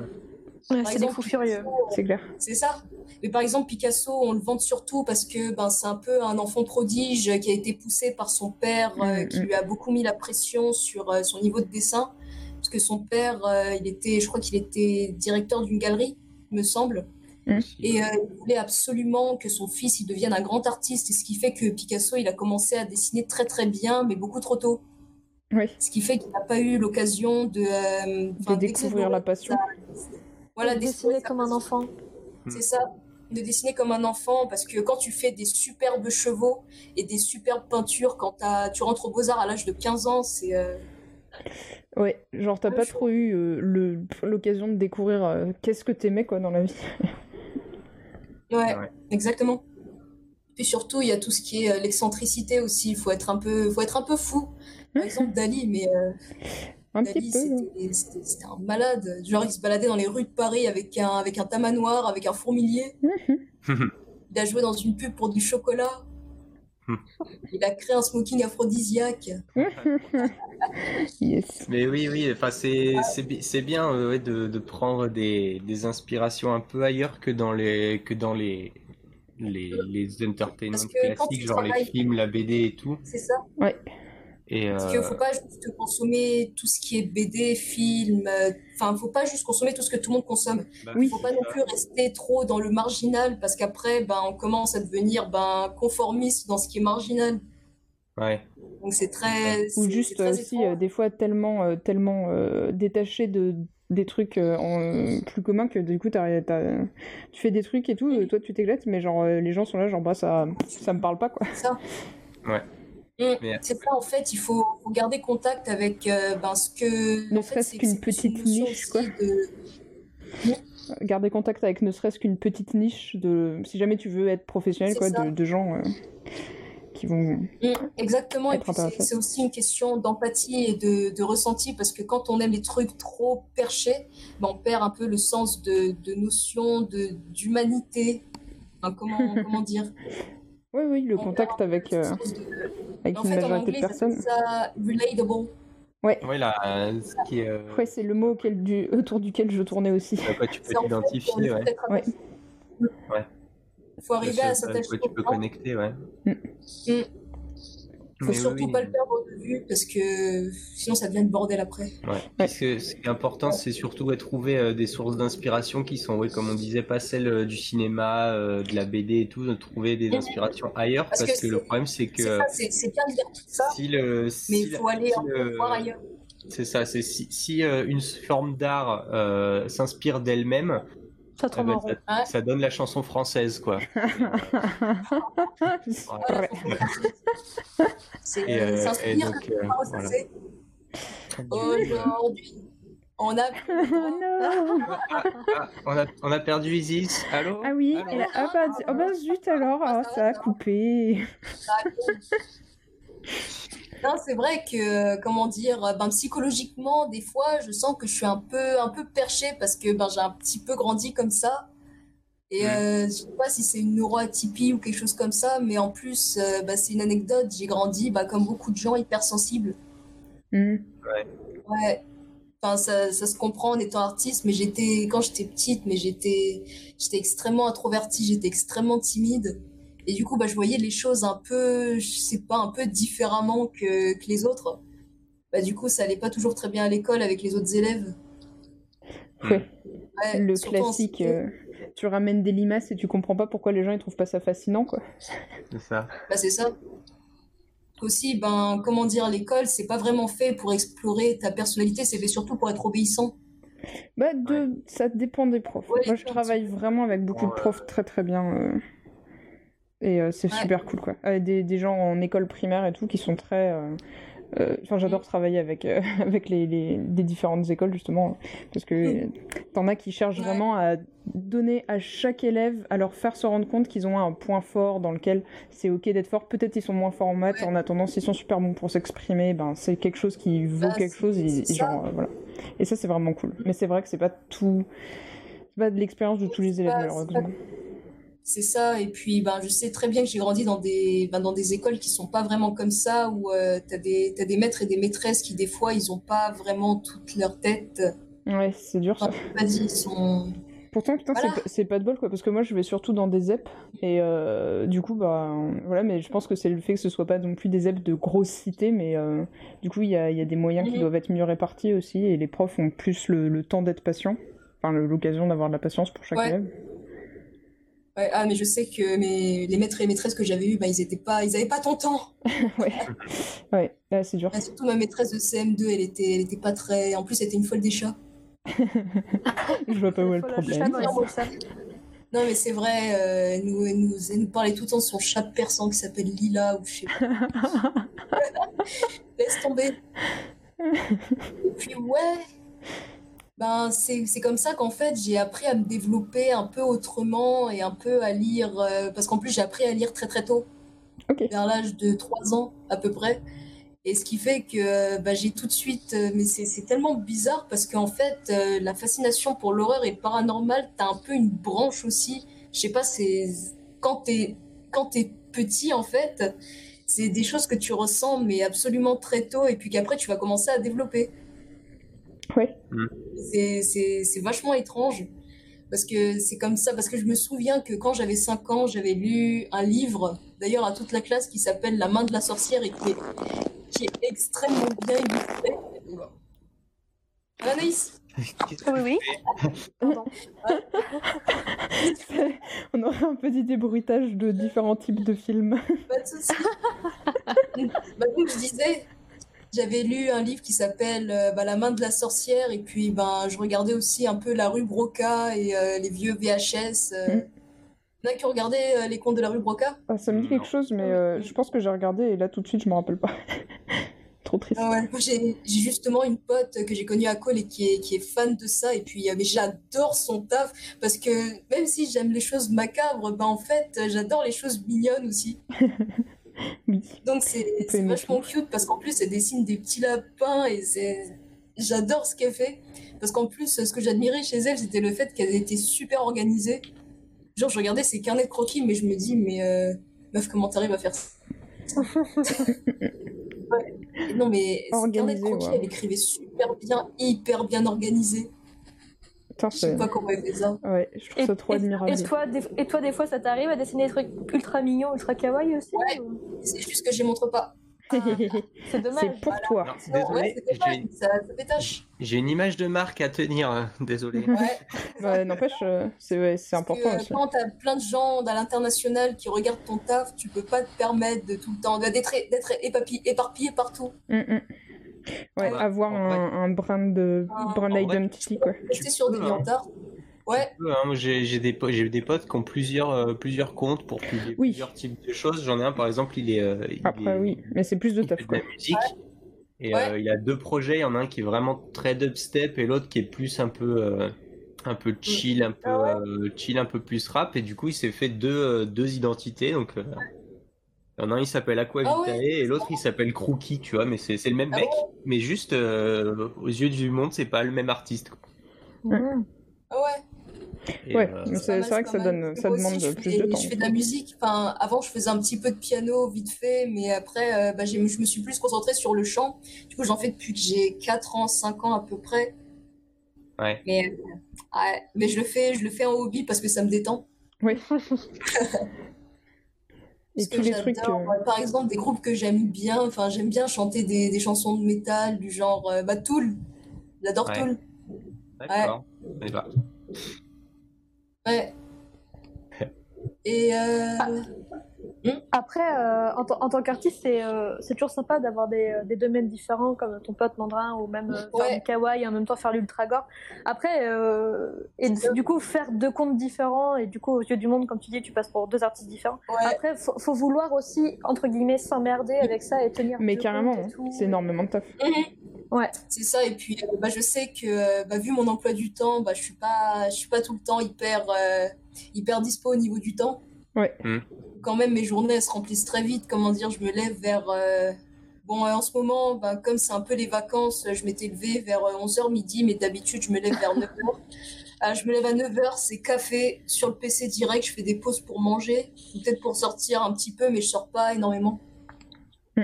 Ouais, c'est des fous furieux. Picasso, c'est clair. C'est ça. Mais par exemple, Picasso, on le vante surtout parce que ben, c'est un peu un enfant prodige qui a été poussé par son père, euh, Mm, qui mm. lui a beaucoup mis la pression sur euh, son niveau de dessin. Parce que son père, euh, il était, je crois qu'il était directeur d'une galerie, il me semble. Aussi. Et euh, il voulait absolument que son fils il devienne un grand artiste. Et ce qui fait que Picasso, il a commencé à dessiner très très bien, mais beaucoup trop tôt. Oui, Ce qui fait qu'il n'a pas eu l'occasion de, euh, de découvrir la passion. Voilà, De dessiner comme un enfant. C'est ça, de dessiner comme un enfant, parce que quand tu fais des superbes chevaux et des superbes peintures, quand tu rentres au Beaux-Arts à l'âge de 15 ans, c'est... euh, Ouais, genre t'as pas trop eu euh, l'occasion de découvrir euh, qu'est-ce que t'aimais quoi dans la vie. Ouais, Ouais. exactement. Puis surtout, il y a tout ce qui est euh, l'excentricité aussi, il faut être un peu, faut être un peu fou. Par exemple, Dali, mais euh, Un petit Dali, peu. c'était un malade. Genre, il se baladait dans les rues de Paris avec un, avec un tamanoir, avec un fourmilier. Mhm. Il a joué dans une pub pour du chocolat. Il a créé un smoking aphrodisiaque. yes. Mais oui, oui, enfin c'est c'est bi- c'est bien euh, ouais, de, de prendre des, des inspirations un peu ailleurs que dans les que dans les les, les entertainments classiques, genre les films, la BD et tout. C'est ça. Ouais. Et Parce euh, qu'il faut pas juste consommer tout ce qui est BD, film. euh, Enfin, faut pas juste consommer tout ce que tout le monde consomme. bah, Oui. faut pas non plus rester trop dans le marginal parce qu'après, ben, on commence à devenir ben, conformiste dans ce qui est marginal. ouais. Donc c'est très. Ou juste très aussi, euh, des fois, tellement, euh, tellement euh, détaché de, des trucs euh, en, plus communs que du coup, t'as- t'as- tu fais des trucs et tout, euh, toi tu t'éclates, mais genre, euh, les gens sont là, genre, bah, ça, ça me parle pas, quoi. Ça. Ouais. C'est ça, en fait, il faut, garder contact avec euh, ben, ce que. Ne serait-ce qu'une petite niche, quoi. de- Garder contact avec ne serait-ce qu'une petite niche de. Si jamais tu veux être professionnel, quoi, de, de gens euh, qui vont. Mm, Exactement, et Être puis c'est aussi une question d'empathie et de, de ressenti, parce que quand on aime les trucs trop perchés, ben, on perd un peu le sens de, de notion de d'humanité. Enfin, comment, comment dire? Oui, oui, le On contact avec, euh, avec En une fait, en majorité anglais, de personnes. ça relatable. Ouais, là, ce qui est, euh, Ouais, c'est le mot auquel du... autour duquel je tournais aussi. à quoi tu peux t'identifier, ouais. Ouais. faut arriver à s'attacher tu peux connecter, ouais. Mm. Mm. Faut Mais surtout oui. pas le perdre de vue parce que sinon ça devient le bordel après. Ouais. Puis ce, ce qui est important, c'est surtout de trouver euh, des sources d'inspiration qui sont, ouais, comme on disait, pas celles euh, du cinéma, euh, de la BD et tout, de trouver des inspirations ailleurs, Parce parce, que que, le c'est- problème, c'est que C'est bien de dire tout ça, si le, mais si il la- faut aller si le- voir ailleurs. c'est ça, c'est si, si euh, une forme d'art euh, s'inspire d'elle-même, Ça eh tourne ben, en rond. ça, Ouais. ça donne la chanson française, quoi. C'est euh, s'inspire euh. Aujourd'hui, on a plus le Oh droit. non Ah, on, a, on a perdu Isis. Allô? Ah oui, Allô? et là- ah bah, oh bah zut alors, ah, ça a coupé. Non, c'est vrai que, comment dire, ben, psychologiquement, des fois, je sens que je suis un peu, un peu perchée parce que ben, j'ai un petit peu grandi comme ça. Et euh, je sais pas si c'est une neuroatypie ou quelque chose comme ça, mais en plus, euh, bah, c'est une anecdote. J'ai grandi, bah, comme beaucoup de gens, hypersensibles. Hmm. Ouais. Enfin, ça, ça se comprend en étant artiste, mais j'étais, quand j'étais petite, mais j'étais, j'étais extrêmement introvertie, j'étais extrêmement timide. Et du coup, bah, je voyais les choses un peu, je sais pas, un peu différemment que, que les autres. Bah, du coup, ça allait pas toujours très bien à l'école avec les autres élèves. Ouais, Ouais, le classique, euh, tu ramènes des limaces et tu comprends pas pourquoi les gens ils trouvent pas ça fascinant quoi. C'est ça. Bah, c'est ça. Aussi, ben, comment dire, l'école, c'est pas vraiment fait pour explorer ta personnalité, c'est fait surtout pour être obéissant. Bah de, ça dépend des profs. Ouais, Moi je travaille vraiment avec beaucoup de profs très très bien. euh, Et euh, c'est Ouais. super cool quoi. Euh, des, des gens en école primaire et tout qui sont très... euh, Enfin j'adore travailler avec, avec les, les, différentes écoles justement. Parce que Mm. t'en as qui cherchent Ouais. vraiment à donner à chaque élève, à leur faire se rendre compte qu'ils ont un point fort dans lequel c'est ok d'être fort. Peut-être ils sont moins forts en maths, Ouais. en attendant s'ils sont super bons pour s'exprimer, ben c'est quelque chose qui vaut Bah, quelque chose. Et, ça. genre, euh, voilà. Et ça c'est vraiment cool. Mais c'est vrai que c'est pas tout... C'est pas de l'expérience de tous les élèves malheureusement. C'est ça, et puis ben, je sais très bien que j'ai grandi dans des, ben, dans des écoles qui sont pas vraiment comme ça, où euh, t'as des, t'as des maîtres et des maîtresses qui, des fois, ils ont pas vraiment toute leur tête. Ouais, c'est dur ça. Ils sont. Pourtant, putain, c'est Voilà. pas- c'est pas de bol quoi, parce que moi je vais surtout dans des ZEP, et euh, du coup, bah voilà, mais je pense que c'est le fait que ce soit pas non plus des ZEP de grosses cités, mais euh, du coup, il y a, il y a des moyens qui Mhm. doivent être mieux répartis aussi, et les profs ont plus le, le temps d'être patients, enfin l'occasion d'avoir de la patience pour chaque Ouais. élève. Ouais, ah, mais je sais que mes, les maîtres et maîtresses que j'avais eus, ben, ils étaient pas, ils avaient pas ton temps. ouais, ouais, c'est dur. Ah, surtout ma maîtresse de CM2, elle était, elle était pas très. En plus, c'était une folle des chats. Je vois pas où est le problème. Non, mais c'est vrai, euh, elle nous, elle nous, elle nous parlait tout le temps de son chat persan qui s'appelle Lila ou je sais pas. Laisse tomber. Et puis, ouais, ben, c'est, comme ça qu'en fait, j'ai appris à me développer un peu autrement et un peu à lire. euh, parce qu'en plus, j'ai appris à lire très très tôt, Ok. vers l'âge de 3 ans à peu près. Et ce qui fait que bah, j'ai tout de suite. euh, mais c'est tellement bizarre parce qu'en fait, euh, la fascination pour l'horreur et le paranormal, t'as un peu une branche aussi. Je sais pas, c'est. Quand t'es quand t'es petit, en fait, c'est des choses que tu ressens, mais absolument très tôt, et puis qu'après, tu vas commencer à développer. Ouais. C'est vachement étrange. Parce que c'est comme ça, parce que je me souviens que quand j'avais 5 ans, j'avais lu un livre, d'ailleurs à toute la classe, qui s'appelle La main de la sorcière et qui est, qui est extrêmement bien illustré. Anaïs Oui, oui. On aurait un petit débruitage de différents types de films. Pas de soucis. bah, donc, je disais, j'avais lu un livre qui s'appelle euh, bah, La main de la sorcière, et puis ben, je regardais aussi un peu La rue Broca et euh, les vieux VHS. Euh. Mm. Il y en a qui ont regardé euh, les contes de la rue Broca? Ah, ça me dit quelque chose, mais euh, je pense que j'ai regardé et là tout de suite je me rappelle pas. Trop triste. Ah ouais. J'ai justement une pote que j'ai connue à Cole et qui est, qui est fan de ça. Et puis, euh, j'adore son taf parce que même si j'aime les choses macabres, ben, en fait, euh, j'adore les choses mignonnes aussi. Donc, c'est vachement cute parce qu'en plus, elle dessine des petits lapins et. J'adore ce qu'elle fait. Parce qu'en plus, ce que j'admirais chez elle, c'était le fait qu'elle était super organisée. Genre, je regardais ses carnets de croquis, mais je me dis, mais euh, meuf, comment t'arrives à faire ça? Ouais. Non, mais ses carnets de Organisée, croquis, ouais. elle écrivait super bien, hyper bien organisé. Putain, Je sais c'est... pas comment elle fait ça. Ouais, je trouve Et, ça trop et- admirable. et toi, des, et toi, des fois, ça t'arrive à dessiner des trucs ultra mignons, ultra kawaii aussi Ouais. ou- C'est juste que je les montre pas. Ah, C'est dommage. c'est pour toi. Non, désolé, c'est dommage, j'ai- ça, ça j'ai une image de marque à tenir, euh, désolé. Ouais. Ouais, n'empêche, euh, c'est ouais, c'est Parce que, important aussi. Quand t'as plein de gens à l'international qui regardent ton taf, tu peux pas te permettre de tout le temps d'être d'être éparpillé, éparpillé partout. Mm, mm. Ouais, Ouais. avoir un, un brin de brin vrai, identity quoi. Rester sur des hein. Ouais, hein. J'ai j'ai des, des potes qui ont plusieurs, euh, plusieurs comptes pour publier Oui. plusieurs types de choses. J'en ai un par exemple, il est. euh, il Après est- oui, mais c'est plus de taf de quoi. la musique. Et Ouais. euh, il a deux projets. Il y en a un qui est vraiment très dubstep et l'autre qui est plus un peu, euh, un peu chill, un peu Ah euh, chill, un peu plus rap. Et du coup, il s'est fait deux, euh, deux identités. Donc, euh, il y en a un, il s'appelle Aqua Ah ouais. et l'autre, il s'appelle Crookie, tu vois. Mais c'est c'est le même Ah mec, bon mais juste euh, aux yeux du monde, c'est pas le même artiste. quoi. Mhm. ah ouais. Et, Ouais, euh, c'est vrai que ça donne, ça demande aussi, plus fais- de temps. Je fais de la musique. Enfin, avant, je faisais un petit peu de piano vite fait, mais après, euh, bah, j'ai- je me suis plus concentrée sur le chant. Du coup, j'en fais depuis que j'ai 4 ans, 5 ans à peu près. Ouais. Mais, euh, ouais, mais je le fais, je le fais en hobby parce que ça me détend. Oui. Et Parce que tous les trucs. j'adore, euh, Par exemple, des groupes que j'aime bien. Enfin, j'aime bien chanter des, des chansons de métal du genre euh, bah, Tool. J'adore Ouais. Tool. D'accord. Pas. Ouais. Et euh, Après, euh, en, tant- en tant qu'artiste, c'est euh, c'est toujours sympa d'avoir des, euh, des domaines différents, comme ton pote Mandrin, ou même euh, faire Ouais. du kawaii et en même temps faire l'ultra gore. Après, euh, et du coup, faire deux comptes différents, et du coup, aux yeux du monde, comme tu dis, tu passes pour deux artistes différents. ouais. Après, faut, faut vouloir aussi, entre guillemets, s'emmerder avec ça et tenir. Mais carrément, c'est énormément de taf. Ouais. C'est ça, et puis euh, bah, je sais que bah, vu mon emploi du temps, bah, je suis pas, je suis pas tout le temps hyper, euh, hyper dispo au niveau du temps. Ouais. Mm. Quand même, mes journées elles se remplissent très vite. Comment dire, je me lève vers. euh, Bon, euh, en ce moment, bah, comme c'est un peu les vacances, euh, je m'étais levée vers 11h midi, mais d'habitude, je me lève vers 9h. Euh, je me lève à 9h, c'est café sur le PC direct, je fais des pauses pour manger, peut-être pour sortir un petit peu, mais je sors pas énormément. Mm.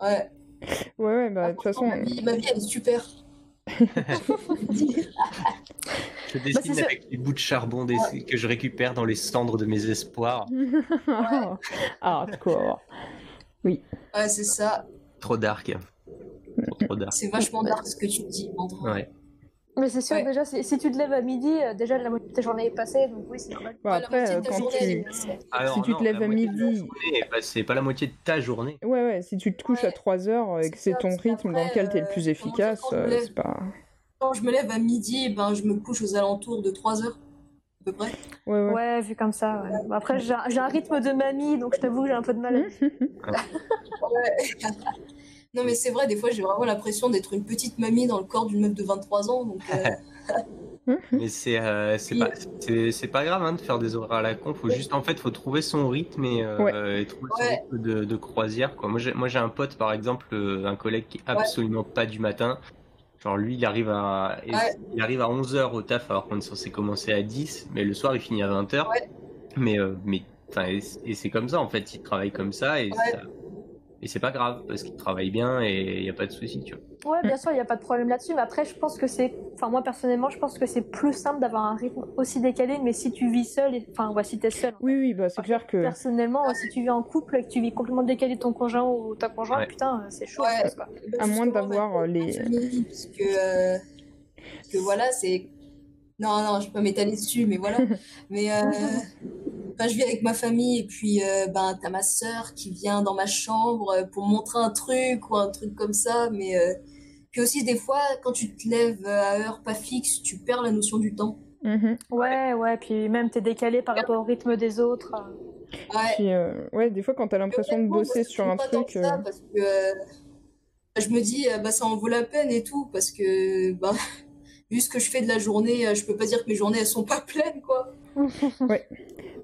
Ouais. Ouais, ouais, bah de toute façon. ma vie, ma vie, elle est super. Je dessine sûr. avec les bouts de charbon des- que je récupère dans les cendres de mes espoirs. ah, quoi. Ouais, c'est ça. Trop dark. Trop, trop dark. C'est vachement dark ce que tu dis, André. Ouais. Mais c'est sûr, Ouais. déjà, si, si tu te lèves à midi, euh, déjà la moitié de ta journée est passée, donc oui, c'est normal. Bon, la après, euh, quand tu. Alors, Si tu te lèves à midi- bah, c'est pas la moitié de ta journée. Ouais, ouais, si tu te couches à Ouais. 3 heures et que C'est ton rythme dans lequel t'es le euh, plus efficace, euh, lève- c'est pas. Quand je me lève à midi, ben, je me couche aux alentours de 3 heures, à peu près. Ouais, ouais. Ouais, vu comme ça. ouais. Bon, après, j'ai un rythme de mamie, donc je t'avoue j'ai un peu de mal. à- Ouais. Non, mais c'est vrai, des fois, j'ai vraiment l'impression d'être une petite mamie dans le corps d'une meuf de 23 ans. Donc, euh, Mais c'est euh, pas, c'est- c'est pas grave hein, de faire des horaires à la con. Faut juste, en fait, faut trouver son rythme et, euh, Ouais. et trouver son rythme de, de croisière. Quoi. Moi, j'ai moi, j'ai un pote, par exemple, euh, un collègue qui est absolument pas du matin. Genre, lui, il arrive à, Ouais. il arrive à 11h au taf alors qu'on est censé commencer à 10, mais le soir, il finit à 20h. Ouais. Mais, euh, mais enfin, et, c'est comme ça en fait, ils travaillent comme ça et, Ouais. ça- et c'est pas grave parce qu'ils travaillent bien et il n'y a pas de souci, tu vois. Ouais, bien sûr, il n'y a pas de problème là-dessus, mais après, je pense que c'est. Enfin, moi, personnellement, je pense que c'est plus simple d'avoir un rythme aussi décalé, mais si tu vis seul, et... enfin, ouais, si t'es seul. Oui, oui, bah c'est clair que. Personnellement, si tu vis en couple et que tu vis complètement décalé de ton conjoint ou ta conjointe, Ouais. putain, euh, c'est chaud. Ouais. quoi. Bah, À moins d'avoir, euh, les- famille, Parce que, euh, parce que voilà, c'est. Non, non, je peux pas m'étaler dessus, mais voilà. mais euh, enfin, je vis avec ma famille et puis euh, ben, t'as ma sœur qui vient dans ma chambre euh, pour me montrer un truc ou un truc comme ça. Mais euh, puis aussi, des fois, quand tu te lèves à heure pas fixe, tu perds la notion du temps. Mhm. Ouais, ouais, puis même t'es décalé par rapport au rythme des autres. Ouais. Puis, euh, ouais, des fois quand t'as l'impression de moi, bosser sur un truc. ça, euh, parce que euh, je me dis, euh, bah, ça en vaut la peine et tout, parce que bah, vu ce que je fais de la journée, euh, je peux pas dire que mes journées elles sont pas pleines, quoi.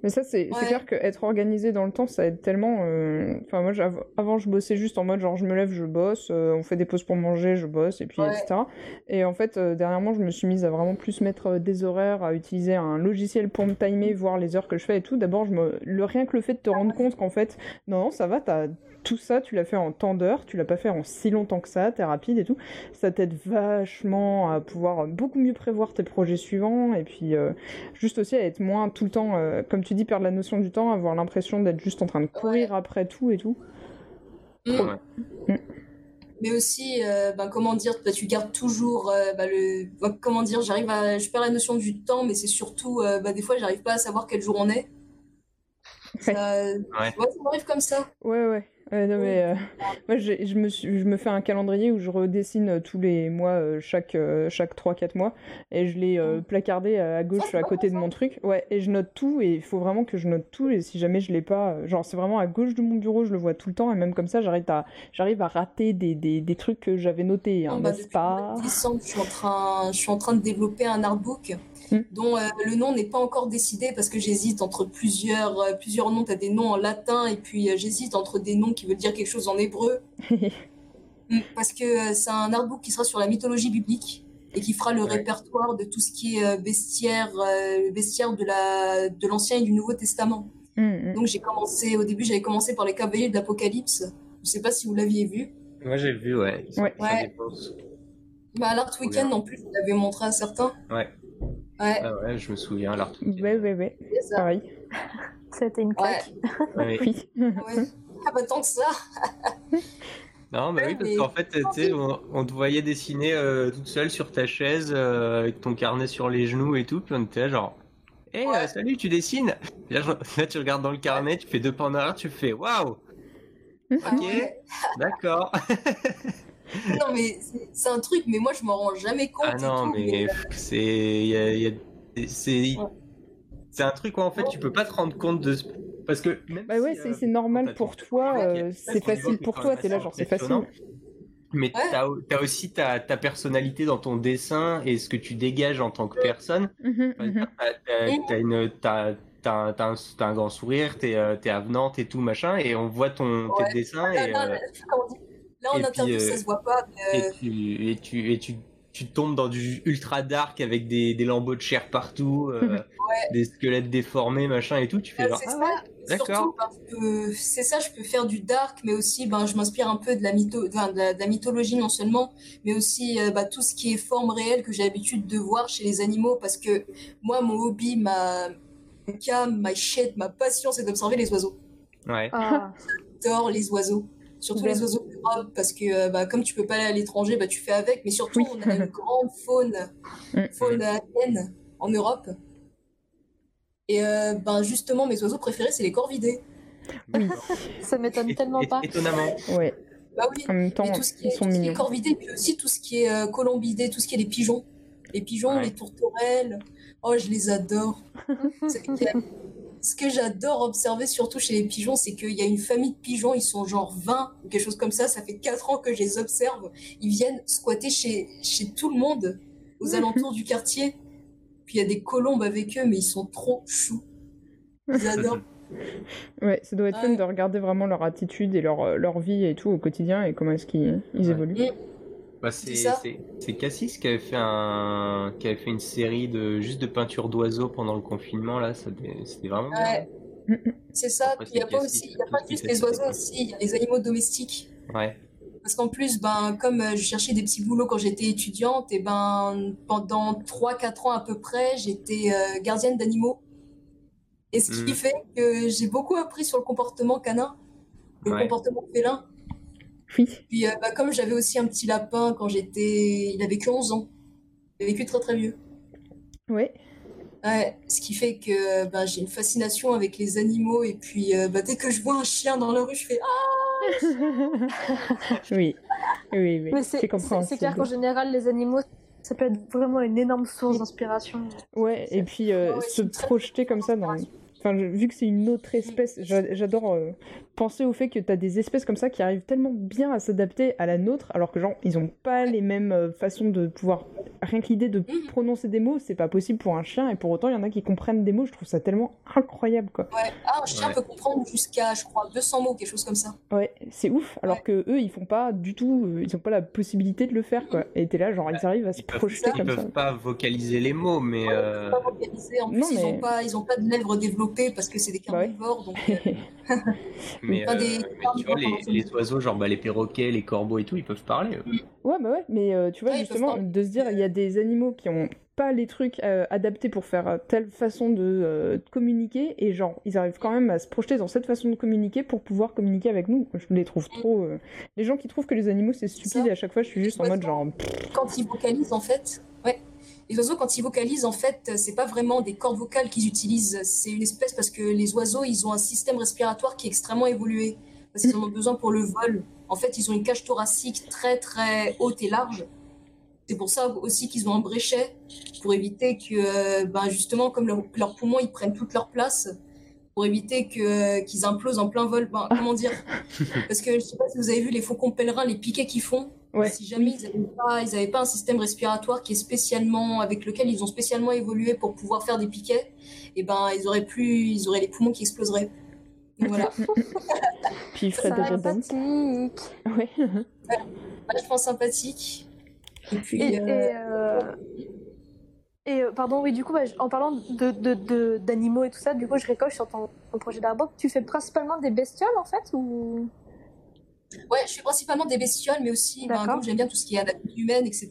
Mais ça, c'est Ouais. clair qu'être organisé dans le temps, ça aide tellement. euh, Enfin, moi, avant, je bossais juste en mode genre, je me lève, je bosse, euh, on fait des pauses pour manger, je bosse, et puis Ouais. etc. Et en fait, euh, dernièrement, je me suis mise à vraiment plus mettre des horaires, à utiliser un logiciel pour me timer, voir les heures que je fais et tout. D'abord, je me... le rien que le fait de te rendre compte qu'en fait, non, non, ça va, t'as tout ça, tu l'as fait en temps d'heure, tu l'as pas fait en si longtemps que ça, t'es rapide et tout. Ça t'aide vachement à pouvoir beaucoup mieux prévoir tes projets suivants et puis euh, juste aussi à être moins tout le temps, euh, comme tu dis, perdre la notion du temps, avoir l'impression d'être juste en train de courir après tout et tout. Mm. Ouais. Mais aussi, euh, ben, comment dire, bah, tu gardes toujours euh, bah, le. bah, comment dire, j'arrive à. Je perds la notion du temps, mais c'est surtout, euh, bah, des fois, j'arrive pas à savoir quel jour on est. Ça, ouais, ça m'arrive comme ça. Ouais, ouais. Ouais, non, mais euh, moi, je me, suis- je me fais un calendrier où je redessine euh, tous les mois, euh, chaque, chaque 3-4 mois, et je l'ai euh, placardé à, gauche c'est à côté de mon truc. Ouais, et je note tout, et il faut vraiment que je note tout, et si jamais je l'ai pas, genre c'est vraiment à gauche de mon bureau, je le vois tout le temps, et même comme ça, j'arrive à, j'arrive à rater des, des, des trucs que j'avais notés, hein, bah, n'est-ce mois pas décembre, je suis en train, je suis en train de développer un artbook Mm. dont euh, le nom n'est pas encore décidé parce que j'hésite entre plusieurs, plusieurs noms. Tu as des noms en latin et puis j'hésite entre des noms qui veulent dire quelque chose en hébreu. Mm, Parce que euh, c'est un artbook qui sera sur la mythologie biblique et qui fera le Ouais. répertoire de tout ce qui est euh, bestiaire, euh, le bestiaire de la, de l'Ancien et du Nouveau Testament. Mm, mm. Donc j'ai commencé, au début j'avais commencé par les cavaliers de l'Apocalypse. Je sais pas si vous l'aviez vu. Moi j'ai vu, ouais. Ouais. Ouais. Bah, à l'Art Weekend bien. en plus, je l'avais montré à certains. Ouais. Ouais, Ah ouais, je me souviens, l'art. Ouais, ouais, ouais, c'est ça. pareil. C'était une claque. Ouais. Oui. Ah bah tant que ça. Non, bah oui, parce qu'en fait, tu on, on te voyait dessiner euh, toute seule sur ta chaise, euh, avec ton carnet sur les genoux et tout, puis on était là genre, hé, Ouais. salut, tu dessines? Là, je- là, tu regardes dans le carnet, tu fais deux pas en arrière, tu fais, waouh, Ah ok, ouais. d'accord. Non mais c'est- un truc, mais moi je m'en rends jamais compte Ah non, tout. mais mais, c'est, il y a- il y a- c'est, Ouais. c'est un truc où en fait, tu peux pas te rendre compte de, ce- parce que même Bah ouais, si, c'est euh, c'est normal pour toi, euh, c'est facile pour toi, t'es là genre c'est facile. Mais Ouais. t'as, t'as aussi ta, ta personnalité dans ton dessin et ce que tu dégages en tant que personne. T'as- t'as- t'as une- t'as- t'as un, grand sourire, t'es euh, t'es avenante et tout machin, et on voit ton, Ouais. tes dessins Là, et, là, euh, là, en et puis, interview euh, ça se voit pas. mais, et tu, et tu, et tu, tu tombes dans du ultra dark avec des, des lambeaux de chair partout, euh, des squelettes déformés machin et tout. Tu fais genre, c'est ah ouais, d'accord. c'est ça, je peux faire du dark, mais aussi ben, je m'inspire un peu de la, mytho... de la, de la mythologie non seulement, mais aussi euh, bah, tout ce qui est forme réelle que j'ai l'habitude de voir chez les animaux, parce que moi, mon hobby, ma cam, ma shit, ma passion, c'est d'observer les oiseaux. Ouais. Ah, J'adore les oiseaux. Surtout les oiseaux d'Europe, parce que euh, bah, comme tu peux pas aller à l'étranger, bah, tu fais avec. Mais surtout, Oui. on a une grande faune, Mm. faune aérienne en Europe. Et euh, ben, justement, mes oiseaux préférés, c'est les corvidés. Oui, ça m'étonne tellement pas. Étonnamment. ouais. Bah oui, En même temps, tout ce qui ils est, sont tout ce qui est mignons. corvidés, puis aussi tout ce qui est euh, colombidés, tout ce qui est les pigeons. Les pigeons, Ouais. les tourterelles. Oh, je les adore. C'est- Ce que j'adore observer, surtout chez les pigeons, c'est qu'il y a une famille de pigeons, ils sont genre 20 ou quelque chose comme ça. Ça fait 4 ans que je les observe. Ils viennent squatter chez, chez tout le monde, aux alentours du quartier. Puis il y a des colombes avec eux, mais ils sont trop choux. J'adore. Ouais, ça doit être fun de regarder vraiment leur attitude et leur, euh, leur vie et tout au quotidien et comment est-ce qu'ils ils Ouais. évoluent. Bah, c'est Cassis qui avait fait un qui avait fait une série de juste de peinture d'oiseaux pendant le confinement là, c'était vraiment. Ouais. C'est ça. Après, Il n'y a pas aussi, il y a pas juste les oiseaux aussi, il y a les animaux domestiques. Ouais. Parce qu'en plus, ben, comme euh, je cherchais des petits boulots quand j'étais étudiante, et ben, pendant 3-4 ans à peu près, j'étais euh, gardienne d'animaux. Et ce qui Mm. fait que j'ai beaucoup appris sur le comportement canin, le Ouais. comportement félin. Oui. Puis, euh, bah, comme j'avais aussi un petit lapin quand j'étais. Il avait que 11 ans. Il a vécu très très vieux. Ouais. Ouais, ce qui fait que ben, j'ai une fascination avec les animaux. Et puis, euh, bah, dès que je vois un chien dans la rue, je fais Ah! oui. Oui, oui. Mais C'est clair qu'en général, les animaux, ça peut être vraiment une énorme source d'inspiration. Ouais, et puis euh, Ouais, se projeter comme ça dans. inspiration. Enfin, je- vu que c'est une autre espèce, j'a- j'adore euh, penser au fait que t'as des espèces comme ça qui arrivent tellement bien à s'adapter à la nôtre, alors que genre ils ont pas les mêmes euh, façons de pouvoir. Rien que l'idée de Mhm. prononcer des mots, c'est pas possible pour un chien, et pour autant il y en a qui comprennent des mots. Je trouve ça tellement incroyable, quoi. Ouais. Ah, un chien Ouais. peut comprendre jusqu'à, je crois, 200 mots, quelque chose comme ça. Ouais, c'est ouf. Alors Ouais. que eux, ils font pas du tout, euh, ils ont pas la possibilité de le faire, quoi. Et t'es là, genre ils arrivent à se Ils peuvent, projeter ils comme ça. peuvent pas vocaliser les mots, mais Ouais, euh, ils peuvent pas vocaliser. En plus, non, ils ont pas, ils ont pas de lèvres développées parce que c'est des Bah ouais. carnivores. Donc, euh, mais, euh, des- mais tu vois, les, les oiseaux, genre bah, les perroquets, les corbeaux et tout, ils peuvent parler. eux. Ouais, bah ouais, mais euh, tu vois, Ouais, justement, de se dire, il y a des animaux qui ont pas les trucs euh, adaptés pour faire telle façon de, euh, de communiquer, et genre, ils arrivent quand même à se projeter dans cette façon de communiquer pour pouvoir communiquer avec nous. Je les trouve trop. euh, Les gens qui trouvent que les animaux c'est stupide, et à chaque fois, je suis juste en mode genre. quand ils vocalisent, en fait, ouais. Les oiseaux, quand ils vocalisent, en fait, c'est pas vraiment des cordes vocales qu'ils utilisent. C'est une espèce parce que les oiseaux, ils ont un système respiratoire qui est extrêmement évolué. Parce qu'ils en ont besoin pour le vol. En fait, ils ont une cage thoracique très très haute et large. C'est pour ça aussi qu'ils ont un bréchet pour éviter que, euh, ben justement, comme leur- leurs poumons, ils prennent toute leur place, pour éviter que qu'ils implosent en plein vol. Ben, comment dire? Parce que je sais pas si vous avez vu les faucons pèlerins, les piquets qu'ils font. Ouais. Si jamais ils n'avaient pas, ils avaient pas un système respiratoire qui est spécialement, avec lequel ils ont spécialement évolué pour pouvoir faire des piquets, et ben ils auraient plus, ils auraient les poumons qui exploseraient. Donc voilà, Puis ils feraient des. Sympathique. Ouais. vachement sympathique. Et puis, Et, euh, et, euh, et, euh, pardon, oui, du coup, bah, en parlant de, de, de- d'animaux et tout ça, du coup, je récoche sur ton, ton projet d'arbre. Tu fais principalement des bestioles, en fait, ou? Ouais, je fais principalement des bestioles, mais aussi, ben, comme j'aime bien tout ce qui est anatomie humaine, etc.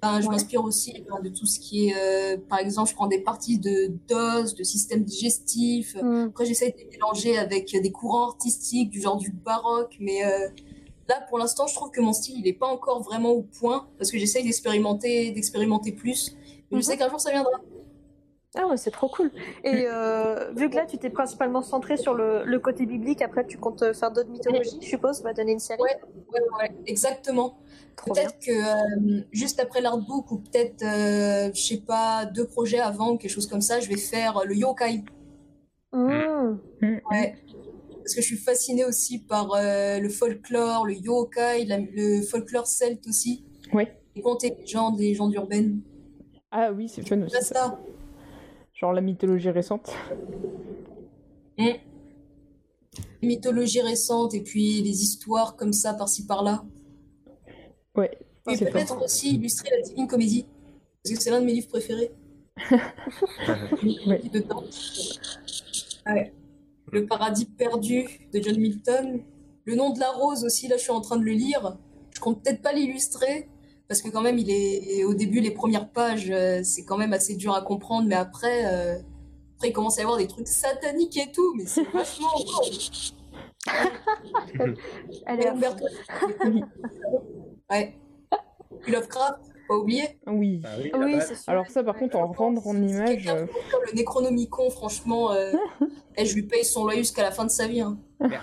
Ben, je Ouais. m'inspire aussi ben, de tout ce qui est, euh, par exemple, je prends des parties de d'os, de système digestif. Hmm. Après, j'essaie de les mélanger avec des courants artistiques du genre du baroque, mais euh, là, pour l'instant, je trouve que mon style, il n'est pas encore vraiment au point, parce que j'essaie d'expérimenter, d'expérimenter plus. Mais je Mhm. sais qu'un jour, ça viendra. Ah ouais, c'est trop cool. Et euh, vu que là, tu t'es principalement centré sur le, le côté biblique, après, tu comptes faire d'autres mythologies, je suppose, va donner une série. Ouais. Ouais, ouais, exactement. Peut-être que euh, juste après l'artbook, ou peut-être, euh, je sais pas, deux projets avant, quelque chose comme ça, je vais faire le yokai. Hmm. Ouais. Parce que je suis fascinée aussi par euh, le folklore, le yokai, la- le folklore celte aussi. Ouais. Les contes et légendes, les légendes urbaines. Ah oui, c'est fun aussi. Ça. ça. Genre la mythologie récente. Les mythologies récentes et puis les histoires comme ça, par-ci par-là. Ouais. Et peut-être aussi illustrer la Divine Comédie. Parce que c'est l'un de mes livres préférés. Ouais. Dedans. Ouais. Le paradis perdu de John Milton. Le nom de la rose aussi, là je suis en train de le lire. Je compte peut-être pas l'illustrer. Parce que quand même, il est au début, les premières pages, euh, c'est quand même assez dur à comprendre. Mais après, euh, après, il commence à y avoir des trucs sataniques et tout. Mais c'est vachement... Umberto. Ouais. Lovecraft, pas oublier. Oui. Ah oui, Oui, là-bas. c'est sûr. Alors ça, par contre, en rendre en image... le Necronomicon, franchement, euh, eh, je lui paye son loyer jusqu'à la fin de sa vie. hein. Après,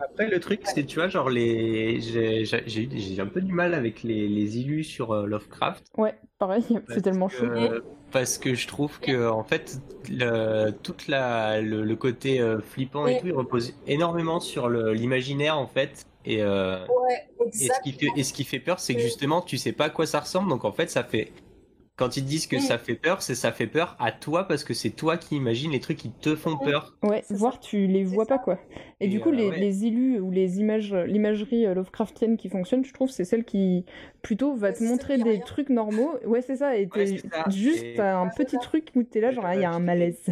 après, le truc, c'est, tu vois, genre, les... j'ai, un peu du mal avec les, les illus sur euh, Lovecraft. Ouais, pareil, c'est Parce tellement que- chaud. Parce que je trouve que, en fait, le, toute la, le, le côté euh, flippant et tout, il repose énormément sur le- l'imaginaire, en fait. Et, euh, Ouais, et, ce qui fait, et ce qui fait peur, c'est que justement, tu sais pas à quoi ça ressemble. Donc, en fait, ça fait. Quand ils te disent que Mm. ça fait peur, c'est ça fait peur à toi parce que c'est toi qui imagines les trucs qui te font Mm. peur. Ouais, voire tu les vois pas quoi. Et, Et, du coup, euh, les, ouais. les illus ou les images, l'imagerie euh, Lovecraftienne qui fonctionne, je trouve, c'est celle qui plutôt va te montrer des rien. trucs normaux. Ouais, c'est ça. Et Ouais, ça. juste Et- un petit truc où t'es là, genre, ah, il y a un malaise.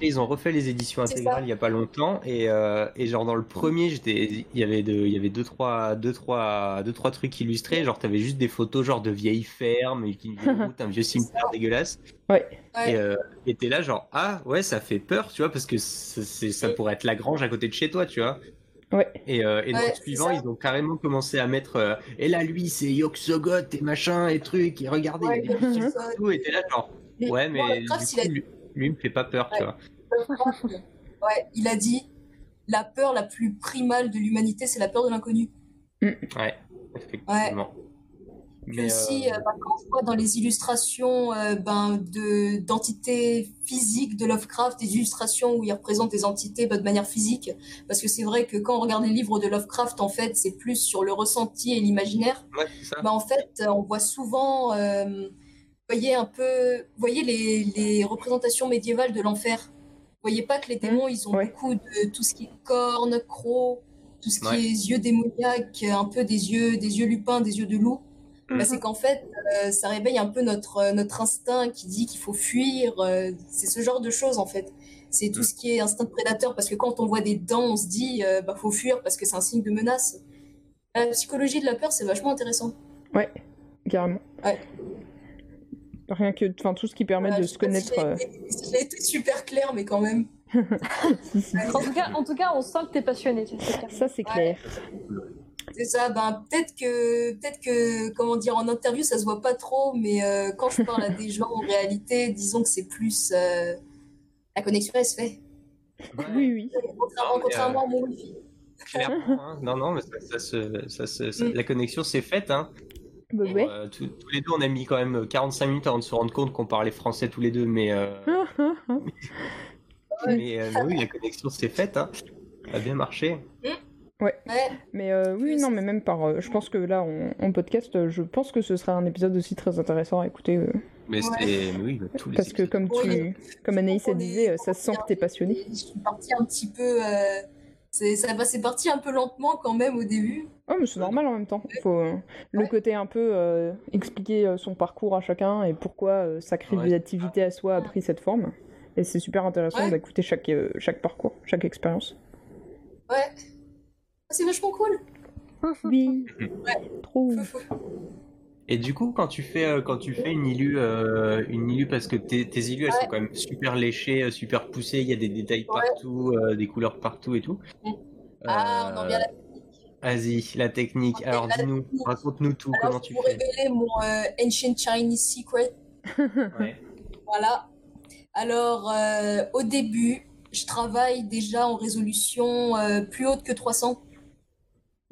ils ont refait les éditions intégrales il y a pas longtemps et, euh, et genre dans le premier j'étais il y avait de, il y avait deux trois deux trois deux trois trucs illustrés genre t'avais juste des photos genre de vieilles fermes et une vieille route un vieux cimetière dégueulasse Ouais. et euh, et t'es là genre ah ouais ça fait peur tu vois parce que c'est ça pourrait être la grange à côté de chez toi tu vois Ouais. et, euh, et dans Ouais, le suivant ils ont carrément commencé à mettre euh, et là lui c'est Yogg-Sothoth et machin et truc et regardez Ouais, il y a des partout et t'es là genre ouais mais a lui, lui il me fait pas peur tu vois Ouais, il a dit la peur la plus primale de l'humanité, c'est la peur de l'inconnu. Ouais, effectivement. Mais, aussi, euh, euh, bah, quand on voit dans les illustrations euh, ben, de, d'entités physiques de Lovecraft, des illustrations où il représente des entités bah, de manière physique, parce que c'est vrai que quand on regarde les livres de Lovecraft, en fait, c'est plus sur le ressenti et l'imaginaire. ouais. Bah, en fait, euh, on voit souvent, euh, voyez un peu, voyez les, les représentations médiévales de l'enfer. Vous voyez pas que les démons, ils ont ouais. beaucoup de tout ce qui est cornes, crocs, tout ce qui Ouais. est yeux démoniaques, un peu des yeux, des yeux lupins, des yeux de loup. Bah, Mhm. c'est qu'en fait, euh, ça réveille un peu notre, euh, notre instinct qui dit qu'il faut fuir. euh, c'est ce genre de choses, en fait. C'est tout Mhm. ce qui est instinct de prédateur, parce que quand on voit des dents, on se dit, euh, bah, faut fuir parce que c'est un signe de menace. La psychologie de la peur, c'est vachement intéressant. Ouais, carrément. Ouais. Rien que, enfin, tout ce qui permet Ouais, de se si connaître. j'ai été- super clair, mais quand même. En tout cas, en tout cas, on sent que t'es passionné. Ça, c'est clair. C'est ça, ben, peut-être que, peut-être que, comment dire, en interview, ça se voit pas trop, mais euh, quand je parle à des gens, en réalité, disons que c'est plus. euh, la connexion, elle se fait. Oui, oui. Contrairement, euh, contrairement à mon wifi. Clairement, hein. Non, non, mais ça, ça se- ça se- ça- Mm. la connexion s'est faite. Hein. Bah, Bon, ouais. euh, tous, tous les deux, on a mis quand même 45 minutes avant de se rendre compte qu'on parlait français tous les deux, mais, euh, mais, euh, mais oui, la connexion s'est faite. Hein. Ça a bien marché. Ouais, Mais euh, oui, non, mais même par. euh, je pense que là, en, en podcast, euh, je pense que ce sera un épisode aussi très intéressant à écouter. euh, Mais Ouais. c'est. oui, tous les parce que, comme, tu, comme Anaïs On est- disait, ça se sent que t'es passionné. je suis partie un petit peu. euh, c'est, ça va, c'est parti un peu lentement quand même au début. Oh, mais c'est normal en même temps. Faut, euh, le Ouais. côté un peu euh, expliquer son parcours à chacun et pourquoi euh, sa créativité à soi a pris cette forme. Et c'est super intéressant Ouais. d'écouter chaque, euh, chaque parcours, chaque expérience. Ouais. C'est vachement cool. Oui, trop. Et du coup, quand tu fais, euh, quand tu fais une illu, euh, une illu parce que tes, tes illus, elles Ouais. sont quand même super léchées, euh, super poussées, il y a des détails Ouais. partout, euh, des couleurs partout et tout. Mm. Ah, on en vient à la Vas-y, la technique. Ok, Alors dis-nous, technique. raconte-nous tout, Alors, comment je tu vais vous fais. révéler mon euh, Ancient Chinese Secret. Ouais. Voilà. Alors, euh, au début, je travaille déjà en résolution euh, plus haute que 300,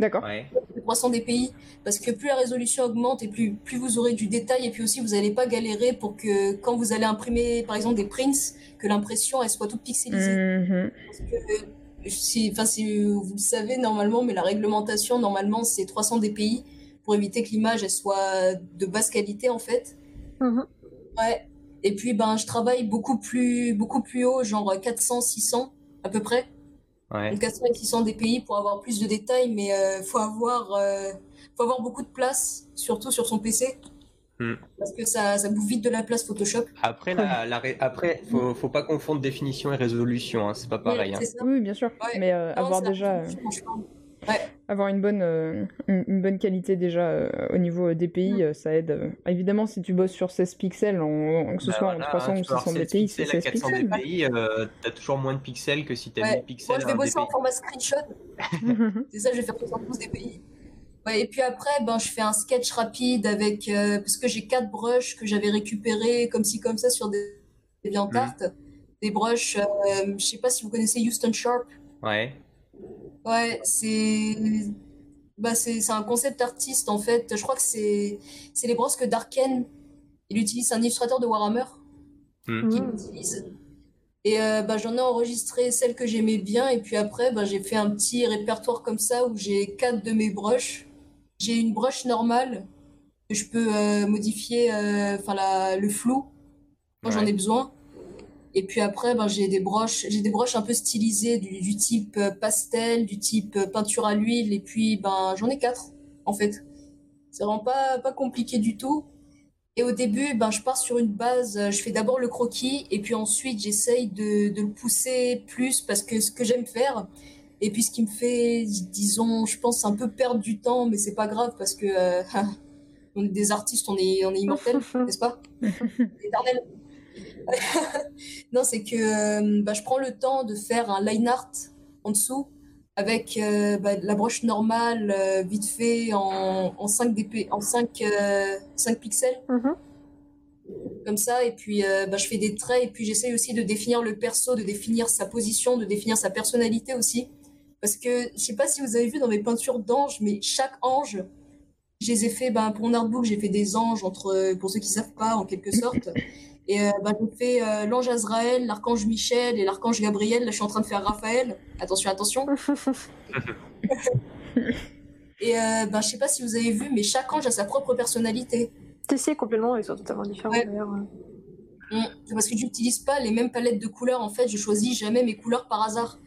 D'accord. Ouais. que 300 dpi, parce que plus la résolution augmente et plus, plus vous aurez du détail, et puis aussi vous n'allez pas galérer pour que quand vous allez imprimer, par exemple, des prints, que l'impression elle soit toute pixelisée. Mhm. Parce que, euh, si vous le savez normalement, mais la réglementation normalement c'est 300 dpi pour éviter que l'image elle soit de basse qualité en fait. Mhm. Ouais. Et puis ben je travaille beaucoup plus beaucoup plus haut, genre 400, 600 à peu près. Ouais. Donc 400 et 600 dpi pour avoir plus de détails, mais euh, faut avoir euh, faut avoir beaucoup de place, surtout sur son PC. Hmm. Parce que ça, ça bouffe vite de la place Photoshop. Après, la, la ré- après, faut, faut pas confondre définition et résolution, hein, c'est pas pareil. hein. Oui, bien sûr. Ouais. Mais euh, Non, avoir déjà. euh, parle. avoir une bonne, euh, une, une bonne qualité déjà euh, au niveau euh, DPI, Mm. euh, ça aide. euh. Évidemment, si tu bosses sur 16 pixels, en, en- que ce Bah soit voilà, en 300 hein, ou tu peux avoir 600 16 DPI, c'est pixels à 16 400 pixels. dpi, euh, t'as toujours moins de pixels que si t'as Ouais. 1000 pixels Moi, je vais bosser en dpi. format screenshot. C'est ça, je vais faire 72 dpi. Ouais, et puis après, ben, je fais un sketch rapide avec. euh, parce que j'ai quatre brushes que j'avais récupérés comme ci, comme ça sur des, des Mhm. viandartes. Des brushes, euh, je sais pas si vous connaissez Houston Sharp. Ouais. Ouais, c'est. Bah, c'est c'est un concept artiste en fait. Je crois que c'est c'est les brosses que Darken. Il utilise c'est un illustrateur de Warhammer Hmm. Et euh, bah, j'en ai enregistré celles que j'aimais bien. Et puis après, bah, j'ai fait un petit répertoire comme ça où j'ai quatre de mes brushes. J'ai une brush normale que je peux euh, modifier euh, enfin le flou quand j'en ai besoin. Et puis après, ben, j'ai des broches, j'ai des broches un peu stylisées du, du type euh, pastel, du type euh, peinture à l'huile. Et puis, ben, j'en ai quatre, en fait. C'est vraiment pas, pas compliqué du tout. Et au début, ben, je pars sur une base, euh, je fais d'abord le croquis et puis ensuite j'essaye de, de le pousser plus parce que ce que j'aime faire. Et puis ce qui me fait, disons, je pense un peu perdre du temps, mais c'est pas grave parce que euh, on est des artistes, on est, on est immortels, n'est-ce pas? Éternel. non, c'est que euh, bah, je prends le temps de faire un line art en dessous avec euh, bah, la broche normale, euh, vite fait en, en 5, DP, en 5, 5 pixels. Mhm. Comme ça, et puis bah, je fais des traits, et puis j'essaye aussi de définir le perso, de définir sa position, de définir sa personnalité aussi. Parce que je sais pas si vous avez vu dans mes peintures d'anges, mais chaque ange, je les ai fait, ben, pour mon artbook, j'ai fait des anges, entre, pour ceux qui savent pas, en quelque sorte. Et euh, bah, j'ai fait euh, l'ange Azraël, l'archange Michel et l'archange Gabriel. Là, je suis en train de faire Raphaël. Attention, attention. et euh, bah, je sais pas si vous avez vu, mais chaque ange a sa propre personnalité. Tu sais, complètement, ils sont totalement différents Ouais. d'ailleurs. Mm. Parce que j'utilise pas les mêmes palettes de couleurs. En fait, je choisis jamais mes couleurs par hasard.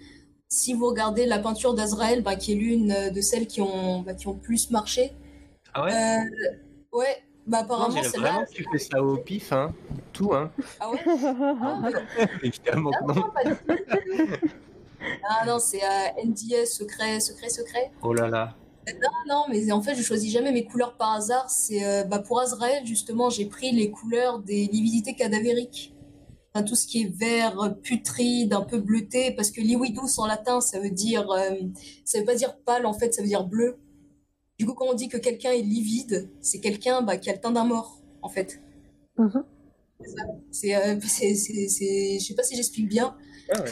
Si vous regardez la peinture d'Azraël, bah, qui est l'une euh, de celles qui ont, bah, qui ont plus marché, Ah ouais? Euh, ouais, bah Non, apparemment vraiment que tu fais ça au pif, hein. Tout, hein. Ah ouais? Ah, bah, Évidemment que non. non, pas du tout. Ah non, c'est euh, NDS, secret, secret, secret. Oh là là. Non, mais en fait, je choisis jamais mes couleurs par hasard. C'est euh, bah, pour Azrael, justement, j'ai pris les couleurs des lividités cadavériques. Enfin, tout ce qui est vert, putride, un peu bleuté, parce que lividus en latin, ça veut dire, euh, ça veut pas dire pâle, en fait, ça veut dire bleu. Du coup, quand on dit que quelqu'un est livide, c'est quelqu'un bah, qui a le teint d'un mort, en fait. C'est, euh, c'est, c'est- je sais pas si j'explique bien,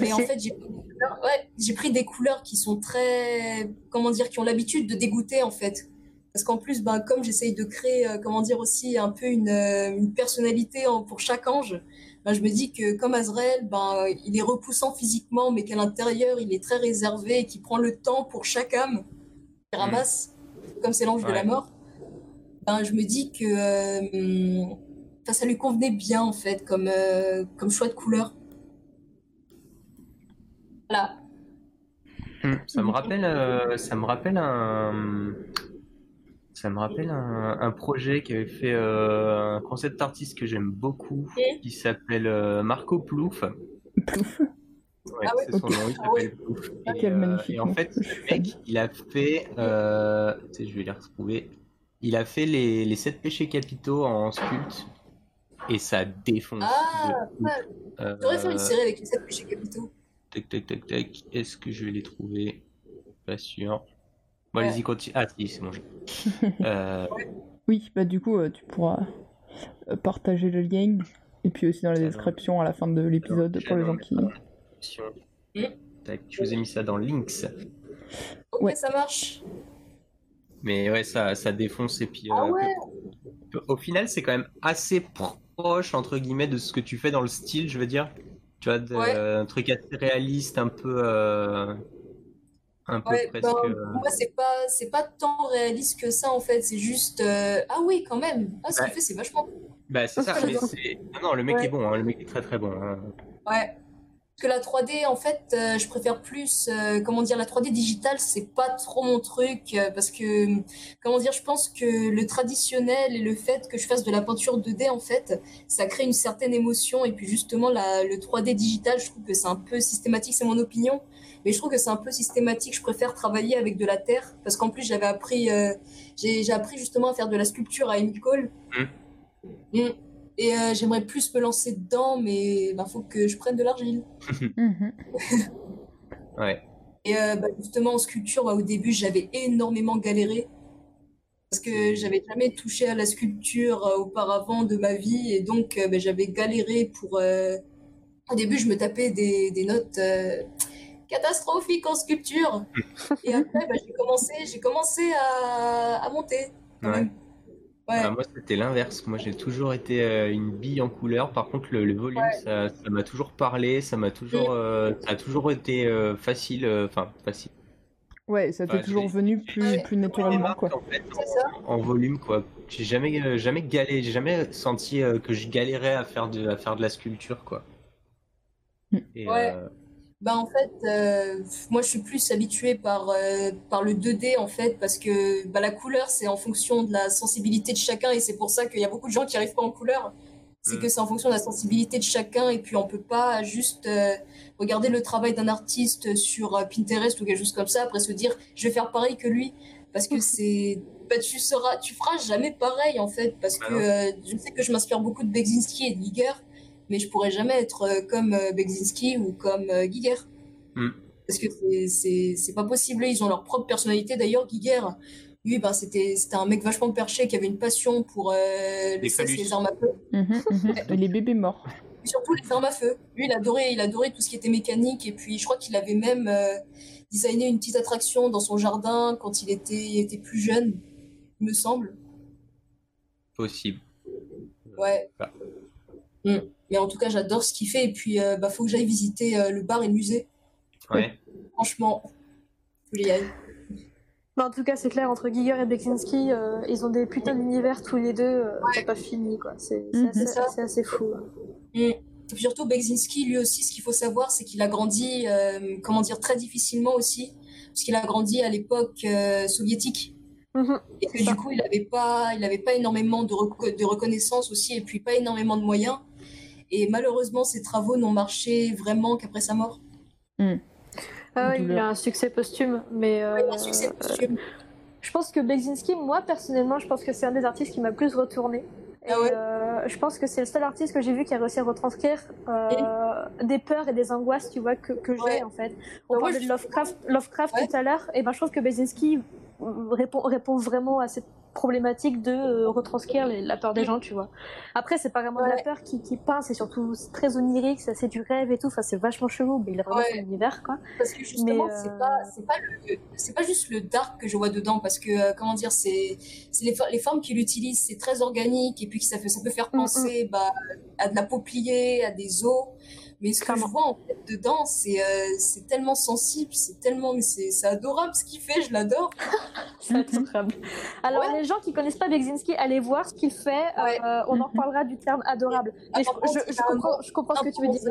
mais en fait, j'ai pris, des couleurs- ouais, j'ai pris des couleurs qui sont très, comment dire, qui ont l'habitude de dégoûter en fait. Parce qu'en plus, ben, comme j'essaye de créer, euh, comment dire aussi, un peu une, euh, une personnalité en- pour chaque ange, ben, je me dis que comme Azrael, ben, il est repoussant physiquement, mais qu'à l'intérieur, il est très réservé et qu'il prend le temps pour chaque âme qu'il ramasse, comme c'est l'ange de la mort. Ben, je me dis que euh, enfin, ça lui convenait bien en fait, comme, euh, comme choix de couleur. Voilà. Hmm, Ça me rappelle, euh, ça me rappelle un, ça me rappelle un, un projet qui avait fait euh, un concept artiste que j'aime beaucoup, qui s'appelle euh, Marco Plouf. Plouf. Ouais, Ah ouais c'est son Ok. nom, il Ah. Et, Quel euh, magnifique et en fait, ce mec, il a fait, euh, tu sais, je vais les retrouver. Il a fait les, les sept péchés capitaux en sculpte et ça défonce. Ah, ouais. J'aurais fait une série avec les 7 péchés capitaux. Tac, tac, tac, tac. Est-ce que je vais les trouver? Pas sûr. Bon, Ouais. allez-y, continue. Ah, si, c'est bon. j'ai- Euh, Oui, bah du coup, euh, tu pourras euh, partager le lien. Et puis aussi dans la description à la fin de l'épisode pour les gens qui. Description. Tac, je vous ai mis ça dans links. Ok, Ouais. ça marche. Mais ouais, ça, ça défonce. Et puis, Ah euh, ouais. au final, c'est quand même assez proche, entre guillemets, de ce que tu fais dans le style, je veux dire. Tu vois, de- Ouais. un truc assez réaliste, un peu. euh, un peu Ouais, presque. ben, euh, pour moi, c'est pas, c'est pas tant réaliste que ça en fait. C'est juste. euh, Ah oui, quand même. Ah, ce Ouais. qu'il fait, c'est vachement. Bah, c'est ça. Mais. Non, non, le mec Ouais. est bon. hein, Le mec est très très bon. hein. Ouais. Que la 3D, en fait, euh, je préfère plus, euh, comment dire, la 3D digitale, c'est pas trop mon truc, euh, parce que, comment dire, je pense que le traditionnel et le fait que je fasse de la peinture 2D, en fait, ça crée une certaine émotion, et puis justement, la, le 3D digital, je trouve que c'est un peu systématique, c'est mon opinion, mais je trouve que c'est un peu systématique, je préfère travailler avec de la terre, parce qu'en plus, j'avais appris, j'ai, appris justement à faire de la sculpture à Emicole. Mm. Et euh, j'aimerais plus me lancer dedans, mais il faut que je prenne de l'argile. Mhm. Ouais. Et euh, bah, justement, en sculpture, bah, au début, j'avais énormément galéré. Parce que j'avais jamais touché à la sculpture euh, auparavant de ma vie. Et donc, euh, bah, j'avais galéré pour. euh, Au début, je me tapais des, des notes euh, catastrophiques en sculpture. Et après, bah, j'ai commencé, j'ai commencé à, à monter. Ouais. Même. Ouais. Ah, moi, c'était l'inverse. Moi, j'ai toujours été euh, une bille en couleur. Par contre, le, le volume, ça, ça m'a toujours parlé. Ça m'a toujours, euh, ça a toujours été euh, facile. euh, Enfin, facile. Ouais, ça t'est toujours venu plus, Ouais. plus naturellement, marques, quoi. en fait, C'est ça. en, en volume, quoi. J'ai jamais, euh, jamais galéré, j'ai jamais senti euh, que je galérais à faire de, à faire de la sculpture, quoi. Mm. Et, Ouais. Bah en fait, euh, moi je suis plus habituée par, euh, par le 2D en fait, parce que bah, la couleur c'est en fonction de la sensibilité de chacun et c'est pour ça qu'il y a beaucoup de gens qui arrivent pas en couleur. C'est Mm. que c'est en fonction de la sensibilité de chacun et puis on peut pas juste euh, regarder le travail d'un artiste sur Pinterest ou quelque chose comme ça après se dire je vais faire pareil que lui parce que c'est bah, tu seras tu feras jamais pareil en fait parce Bah que je sais que je m'inspire beaucoup de Bekzinski et de Giger mais je pourrais jamais être euh, comme euh, Bekzinski ou comme euh, Giger. Mm. Parce que c'est- pas possible, ils ont leur propre personnalité. D'ailleurs, Giger, lui, ben, c'était c'était un mec vachement perché qui avait une passion pour euh, Les armes à feu. Mhm, mhm. Et les bébés morts. Et surtout les armes à feu. Lui, il adorait, il adorait tout ce qui était mécanique. Et puis, je crois qu'il avait même euh, designé une petite attraction dans son jardin quand il était, il était plus jeune, il me semble. Possible. Ouais. Ah. Mm. Mais en tout cas, j'adore ce qu'il fait. Et puis, euh, bah, faut que j'aille visiter euh, le bar et le musée. Ouais. Franchement, faut que j'y aille. Mais en tout cas, c'est clair, entre Giger et Beksinski, euh, ils ont des putains d'univers tous les deux, euh, c'est pas fini, quoi. C'est Mhm. assez, C'est ça. c'est assez fou. hein. Et puis surtout, Bekzinski, lui aussi, ce qu'il faut savoir, c'est qu'il a grandi, euh, comment dire, très difficilement aussi, parce qu'il a grandi à l'époque euh, soviétique. Mhm. Et que du coup, il n'avait pas, il avait pas énormément de, de reconnaissance aussi, et puis pas énormément de moyens. Et malheureusement, ses travaux n'ont marché vraiment qu'après sa mort. Ah ouais, il a un succès posthume, mais euh, un succès posthume. je pense que Beksinski, moi personnellement, je pense que c'est un des artistes qui m'a le plus retourné. Et Ah ouais euh, je pense que c'est le seul artiste que j'ai vu qui a réussi à retranscrire euh, des peurs et des angoisses, tu vois, que, que j'ai Ouais. en fait. On Bah, parlait je- de Lovecraft, Lovecraft Ouais. tout à l'heure, et ben je trouve que Beksinski euh, répond, répond vraiment à cette problématique de euh, retranscrire les- la peur des gens, tu vois. Après, c'est pas vraiment de la peur qui, qui peint, c'est surtout très onirique, c'est assez du rêve et tout, enfin c'est vachement chelou, mais il a vraiment Ouais. son univers, quoi. Parce que justement, c'est euh, pas, c'est pas, le- pas juste le dark que je vois dedans, parce que euh, comment dire, c'est, c'est les, les formes qu'il utilise, c'est très organique et puis ça, fait, ça peut faire Mm, mm. penser bah, à de la peau pliée, à des os. Mais ce que je vois en fait dedans, c'est, euh, c'est tellement sensible, c'est tellement, mais c'est, adorable ce qu'il fait, je l'adore. C'est adorable. Alors, Ouais. les gens qui connaissent pas Beksinski, allez voir ce qu'il fait. Ouais. euh, on en reparlera du terme adorable. Ah, je, comprends, nom je comprends ce que tu veux dire.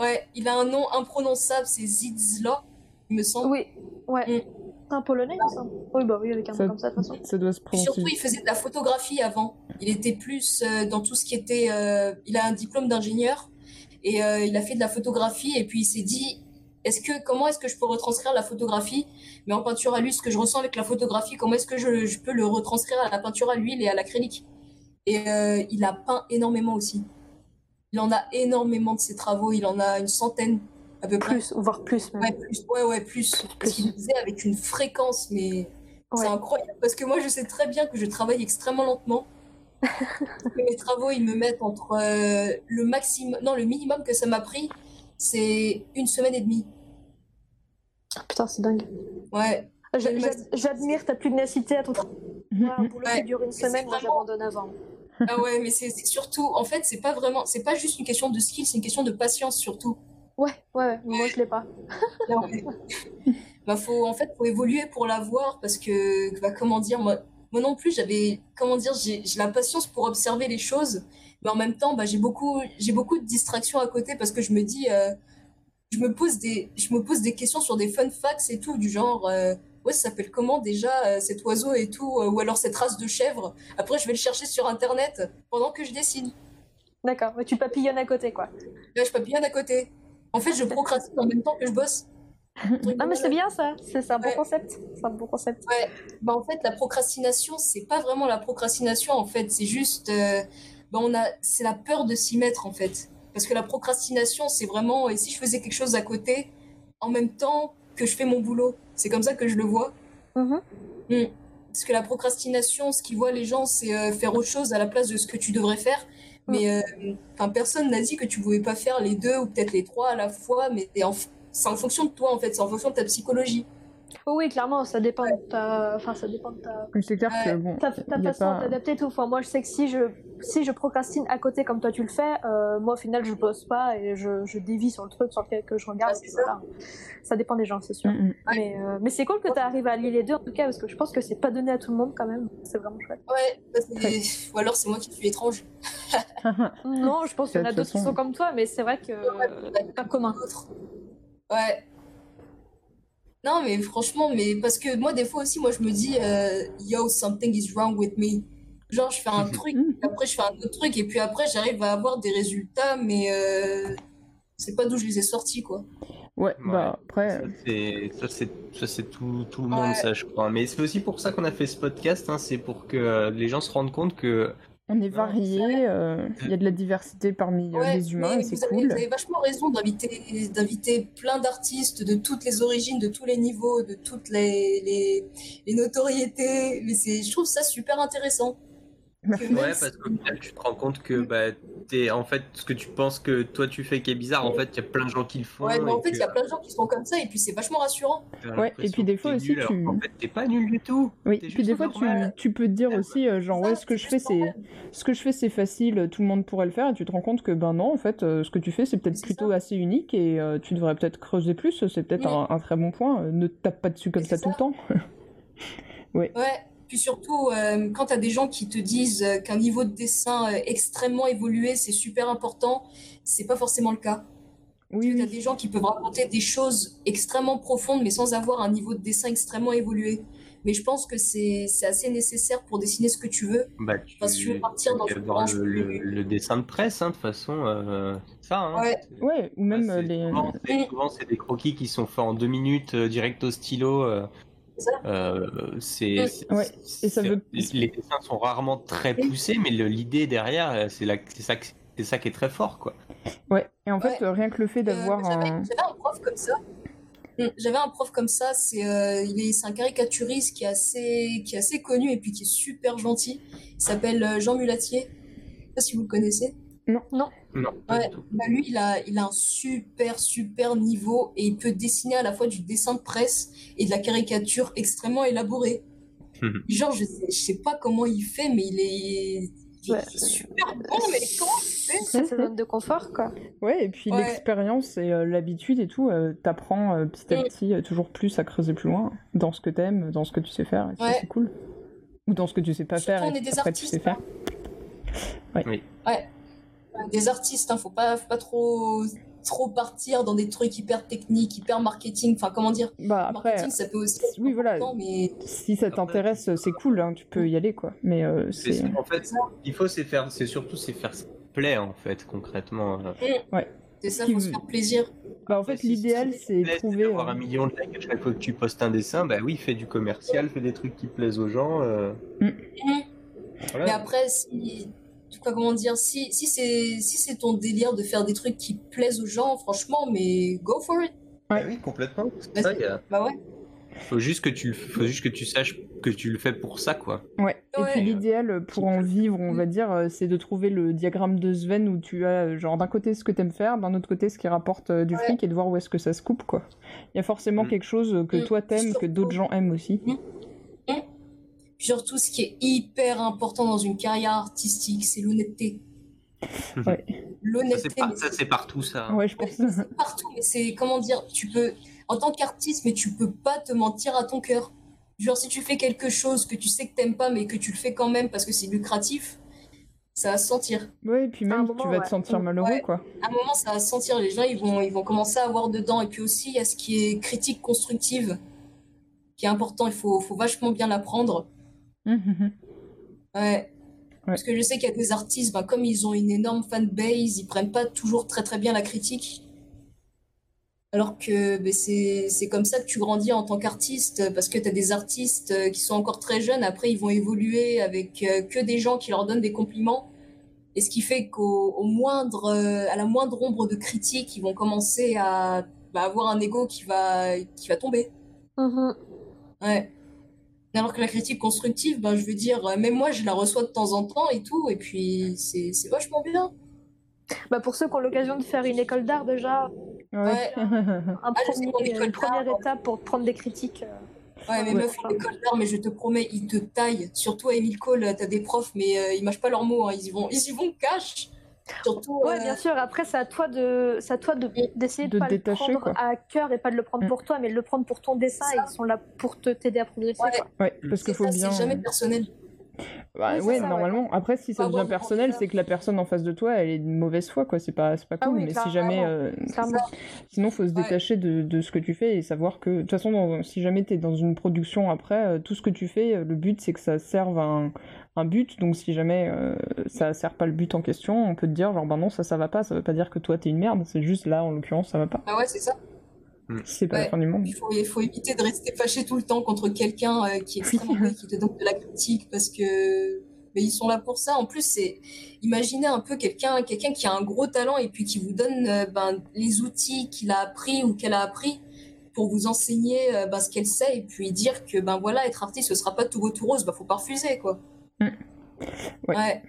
Ouais, il a un nom imprononçable, c'est Zidzla, il me semble. Oui, ouais. Mm. C'est un polonais, il me semble. Oui, bah oui, avec un Ça- nom comme ça, de toute façon. Ça doit se Puis surtout, prononcer. il faisait de la photographie avant. Il était plus euh, dans tout ce qui était. euh, il a un diplôme d'ingénieur et euh, il a fait de la photographie. Et puis il s'est dit est-ce que comment est-ce que je peux retranscrire la photographie, mais en peinture à l'huile, ce que je ressens avec la photographie, comment est-ce que je, je peux le retranscrire à la peinture à l'huile et à l'acrylique? Et euh, il a peint énormément aussi. Il en a énormément de ses travaux. Il en a une centaine à peu près. Plus, voire plus même. Ouais, plus. Ouais, ouais, plus. Parce qu'il faisait avec une fréquence, mais c'est incroyable. Parce que moi, je sais très bien que je travaille extrêmement lentement. Que mes travaux, ils me mettent entre euh, le maximum, non, le minimum que ça m'a pris, c'est une semaine et demie. Putain, c'est dingue. Ouais. Maximum. J'admire ta pugnacité à ton travail. Mhm, Un boulot Ouais. qui dure une semaine, moi vraiment- j'abandonne avant. Ah ouais, mais c'est surtout, en fait, c'est pas vraiment, c'est pas juste une question de skill, c'est une question de patience surtout. Ouais, ouais, ouais, moi je l'ai pas. Là, ouais. bah, faut, en fait, faut évoluer pour l'avoir parce que, bah, comment dire, moi, moi non plus, j'avais, comment dire, j'ai j'ai la patience pour observer les choses, mais en même temps, bah, j'ai beaucoup, beaucoup de distractions à côté parce que je me dis, euh, je me pose des, je me pose des questions sur des fun facts et tout, du genre, euh, ouais, ça s'appelle comment déjà euh, cet oiseau et tout, ou alors cette race de chèvre. Après, je vais le chercher sur internet pendant que je dessine. D'accord, tu papillonnes à côté quoi. Là, je papillonne à côté. En fait, je procrastine en même temps que je bosse. Ah, mais c'est bien ça, c'est un bon Ouais. concept. C'est un bon concept. Bah, en fait, la procrastination, c'est pas vraiment la procrastination, en fait. C'est juste, euh, bah, on a, c'est la peur de s'y mettre, en fait. Parce que la procrastination, c'est vraiment, et si je faisais quelque chose à côté, en même temps que je fais mon boulot? C'est comme ça que je le vois. Mhm. Mm. Parce que la procrastination, ce qu'ils voient les gens, c'est euh, faire autre chose à la place de ce que tu devrais faire. Mais euh, personne n'a dit que tu pouvais pas faire les deux ou peut-être les trois à la fois, mais en, c'est en fonction de toi, en fait. C'est en fonction de ta psychologie. Oh oui, clairement, ça dépend de ta. Enfin, ça dépend de ta. C'est clair que Ouais. bon, Ta, ta façon pas- d'adapter tout. Enfin, moi, je sais que si je, si je procrastine à côté comme toi tu le fais, euh, moi, au final, je bosse pas et je, je dévie sur le truc sur lequel que je regarde. Ah, voilà. Ça dépend des gens, c'est sûr. Mm, mm. Mais, euh, mais c'est cool que tu arrives à allier les deux, en tout cas, parce que je pense que c'est pas donné à tout le monde quand même. C'est vraiment chouette. Ouais, ou alors c'est moi qui suis étrange. Non, je pense qu'il y en a d'autres qui sont comme toi, mais c'est vrai que Ouais, euh, pas commun. D'autres. Ouais. Non, mais franchement, mais parce que moi, des fois aussi, moi, je me dis, euh, yo, something is wrong with me. Genre, je fais un truc, puis après, je fais un autre truc, et puis après, j'arrive à avoir des résultats, mais euh, c'est pas d'où je les ai sortis, quoi. Ouais, bah après. Ça, euh, c'est- ça, c'est tout, tout le monde, Ouais. ça, je crois. Mais c'est aussi pour ça qu'on a fait ce podcast, hein, c'est pour que euh, les gens se rendent compte que On est Non, variés, euh, il y a de la diversité parmi euh, Ouais, les humains c'est vous avez, cool. vous avez vachement raison d'inviter, d'inviter plein d'artistes de toutes les origines, de tous les niveaux, de toutes les, les, les notoriétés. Mais c'est, je trouve ça super intéressant. Merci. Ouais, parce qu'au final, tu te rends compte que bah, t'es, en fait, ce que tu penses que toi tu fais qui est bizarre, en fait, il y a plein de gens qui le font. Ouais, mais en et fait, il que y a plein de gens qui sont comme ça, et puis c'est vachement rassurant. Ouais, et puis des fois aussi, nul, tu- qu'en fait, t'es pas nul du tout. Oui, T'es puis des fois tu, tu peux te dire aussi, euh, genre, Ça, ouais, ce que je fais, c'est ce que je fais, c'est facile, tout le monde pourrait le faire, et tu te rends compte que ben non, en fait, euh, ce que tu fais, c'est peut-être plutôt ça. assez unique, et euh, tu devrais peut-être creuser plus, c'est peut-être un, un très bon point. euh, ne te tape pas dessus comme Et ça c'est tout le temps. Ouais, puis surtout, euh, quand tu as des gens qui te disent euh, qu'un niveau de dessin euh, extrêmement évolué, c'est super important, c'est pas forcément le cas. Oui, Tu as des gens qui peuvent raconter des choses extrêmement profondes, mais sans avoir un niveau de dessin extrêmement évolué. Mais je pense que c'est c'est assez nécessaire pour dessiner ce que tu veux. Bah, tu Parce que tu veux partir dans une branche le, le- plus- le dessin de presse, hein, de toute façon, euh, ça. Hein, Ouais. Ouais, ou même bah, les. Souvent, c'est, Mm. souvent, c'est des croquis qui sont faits en deux minutes, euh, direct au stylo. Euh, C'est Ouais, veut- Les dessins sont rarement très poussés, mais l'idée derrière, euh, c'est, ça, ça qui est très fort, quoi. Ouais, et en fait, Ouais. rien que le fait Euh, d'avoir j'avais un. un prof comme ça. Mm, J'avais un prof comme ça, c'est euh, il est, c'est un caricaturiste qui est, assez, qui est assez connu et puis qui est super gentil. Il s'appelle Jean Mulatier. Je sais pas si vous le connaissez. Non, Ouais, tout. bah lui, il a, il a un super, super niveau et il peut dessiner à la fois du dessin de presse et de la caricature extrêmement élaborée. Mhm. Genre, je sais, je sais pas comment il fait, mais il est, il est Ouais. super bon, mais comment il fait? Sa zone de confort, quoi. Ouais, et puis Ouais. l'expérience et euh, l'habitude et tout, euh, t'apprends euh, petit à Mm. petit euh, toujours plus à creuser plus loin dans ce que t'aimes, dans ce que tu sais faire, et ça Ouais. c'est cool. Ou dans ce que tu sais pas Surtout, faire on et est des après tu sais artistes, faire. Des artistes, hein, faut pas, faut pas trop, trop partir dans des trucs hyper techniques, hyper marketing. Enfin, comment dire? Bah après, Marketing, ça peut aussi être oui, voilà. mais si ça t'intéresse, c'est cool, hein, tu peux y aller quoi. Mais euh, C'est- en fait, il faut c'est faire, c'est surtout c'est faire ce qui plaît en fait concrètement. euh. c'est ça, Qui faut se veut- faire plaisir. Bah en fait, si- l'idéal qui c'est trouver. d'avoir euh, un million de likes à chaque fois que tu postes un dessin, bah oui, fais du commercial, fais des trucs qui plaisent aux gens. euh, Mhm. voilà. Mais après, si, quoi, comment dire, si, si c'est si c'est ton délire de faire des trucs qui plaisent aux gens, franchement, mais go for it. Bah oui, complètement. C'est Vas-y. ça, il y a- Bah ouais. faut juste que tu, faut juste que tu saches que tu le fais pour ça, quoi. Ouais. Et Ouais. puis l'idéal pour en vivre, on va dire, euh, c'est de trouver le diagramme de Sven où tu as euh, genre d'un côté ce que t'aimes faire, d'un autre côté ce qui rapporte euh, du Ouais. fric et de voir où est-ce que ça se coupe quoi. Il y a forcément Mm. quelque chose que Mm. toi t'aimes, que d'autres gens aiment aussi. Puis surtout, ce qui est hyper important dans une carrière artistique, c'est l'honnêteté. Ouais. Ça, L'honnêteté, c'est, par- mais ça, c'est partout, ça. Ouais, je pense. c'est partout, mais c'est comment dire, tu peux, en tant qu'artiste, mais tu peux pas te mentir à ton cœur. Genre, si tu fais quelque chose que tu sais que t'aimes pas, mais que tu le fais quand même parce que c'est lucratif, ça va se sentir. Ouais, et puis même moment, tu vas te sentir malheureux Ouais. quoi. À un moment, ça va se sentir. Les gens, ils vont, ils vont commencer à avoir dedans. Et puis aussi, il y a ce qui est critique constructive, qui est important. Il faut, faut vachement bien l'apprendre. Mhm. Ouais. Parce que je sais qu'il y a des artistes, ben, comme ils ont une énorme fanbase, ils prennent pas toujours très très bien la critique. Alors que ben, c'est c'est comme ça que tu grandis en tant qu'artiste, parce que tu as des artistes euh, qui sont encore très jeunes, après ils vont évoluer avec euh, que des gens qui leur donnent des compliments. Et ce qui fait qu'au au moindre, euh, à la moindre ombre de critique, ils vont commencer à bah, avoir un ego qui va, qui va tomber. Mhm. Ouais. Alors que la critique constructive, ben, je veux dire, euh, même moi, je la reçois de temps en temps et tout, et puis c'est c'est vachement bien. Bah, pour ceux qui ont l'occasion de faire une école d'art, déjà, Ouais. un Ah, premier- école une première d'art, étape pour prendre des critiques. euh, Ouais, mais Ouais. meuf, l'école d'art, mais je te promets, ils te taillent. Surtout à Emile Cole, t'as des profs, mais euh, ils mâchent pas leurs mots, hein, ils y vont, ils y vont cash. Surtout, Ouais, euh, bien sûr. Après, c'est à toi de, c'est à toi de d'essayer de, De pas le détacher, prendre quoi. à cœur et pas de le prendre Mm. pour toi, mais de le prendre pour ton dessin. Et ils sont là pour te t'aider à progresser. Ouais. quoi. Ouais, parce qu'il faut ça, bien. c'est jamais personnel. Bah, Oui, ouais, ça, ouais. normalement. Après, si ça devient personnel, c'est que la personne en face de toi, elle est de mauvaise foi, quoi. C'est pas, pas Ah cool. oui, mais si jamais. euh. Sinon, faut se détacher de, de ce que tu fais et savoir que, de toute façon, dans- si jamais t'es dans une production après, euh, tout ce que tu fais, euh, le but c'est que ça serve à un, un but. Donc, si jamais euh, ça sert pas le but en question, on peut te dire, genre, bah non, ça, ça va pas. Ça veut pas dire que toi t'es une merde. C'est juste là, en l'occurrence, ça va pas. Ah ouais, c'est ça. C'est pas la Ouais. fin du monde. Il faut, il faut éviter de rester fâché tout le temps contre quelqu'un euh, qui est extrêmement qui te donne de la critique parce que mais ils sont là pour ça. En plus, c'est imaginez un peu quelqu'un quelqu'un qui a un gros talent et puis qui vous donne euh, ben, les outils qu'il a appris ou qu'elle a appris pour vous enseigner euh, ben, ce qu'elle sait et puis dire que ben voilà être artiste ce sera pas tout beau tout rose, ben faut pas refuser quoi. Mm. Ouais. Ouais.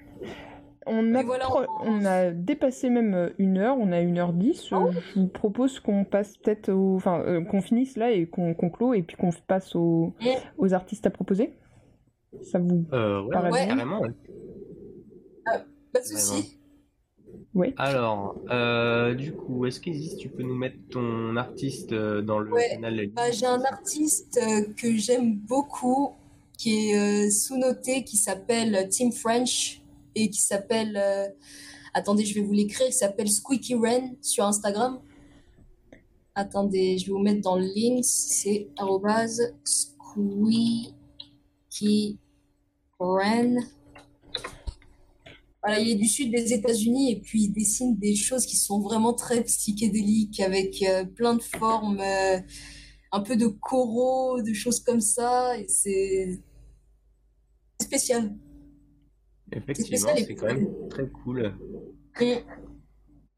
On a, Et voilà, pro- on- on a dépassé même euh, une heure, on a une heure dix. Ah Euh, Je vous propose qu'on passe peut-être au... Enfin, euh, qu'on finisse là et qu'on clôt et puis qu'on passe aux, aux artistes à proposer. Ça vous... Euh, ouais, ouais, carrément. ouais. Pas de souci. Ouais. Alors, euh, du coup, est-ce qu'Isis, tu peux nous mettre ton artiste dans le Ouais. canal Bah, j'ai un artiste que j'aime beaucoup, qui est euh, sous-noté, qui s'appelle Tim French et qui s'appelle. euh, attendez, je vais vous l'écrire. Il s'appelle Squeaky Ren sur Instagram. Attendez, je vais vous mettre dans le link. C'est Squeaky Ren. Voilà, il est du sud des États-Unis et puis il dessine des choses qui sont vraiment très psychédéliques avec euh, plein de formes, euh, un peu de coraux, de choses comme ça. Et c'est spécial. Effectivement, c'est quand même très cool. Mm.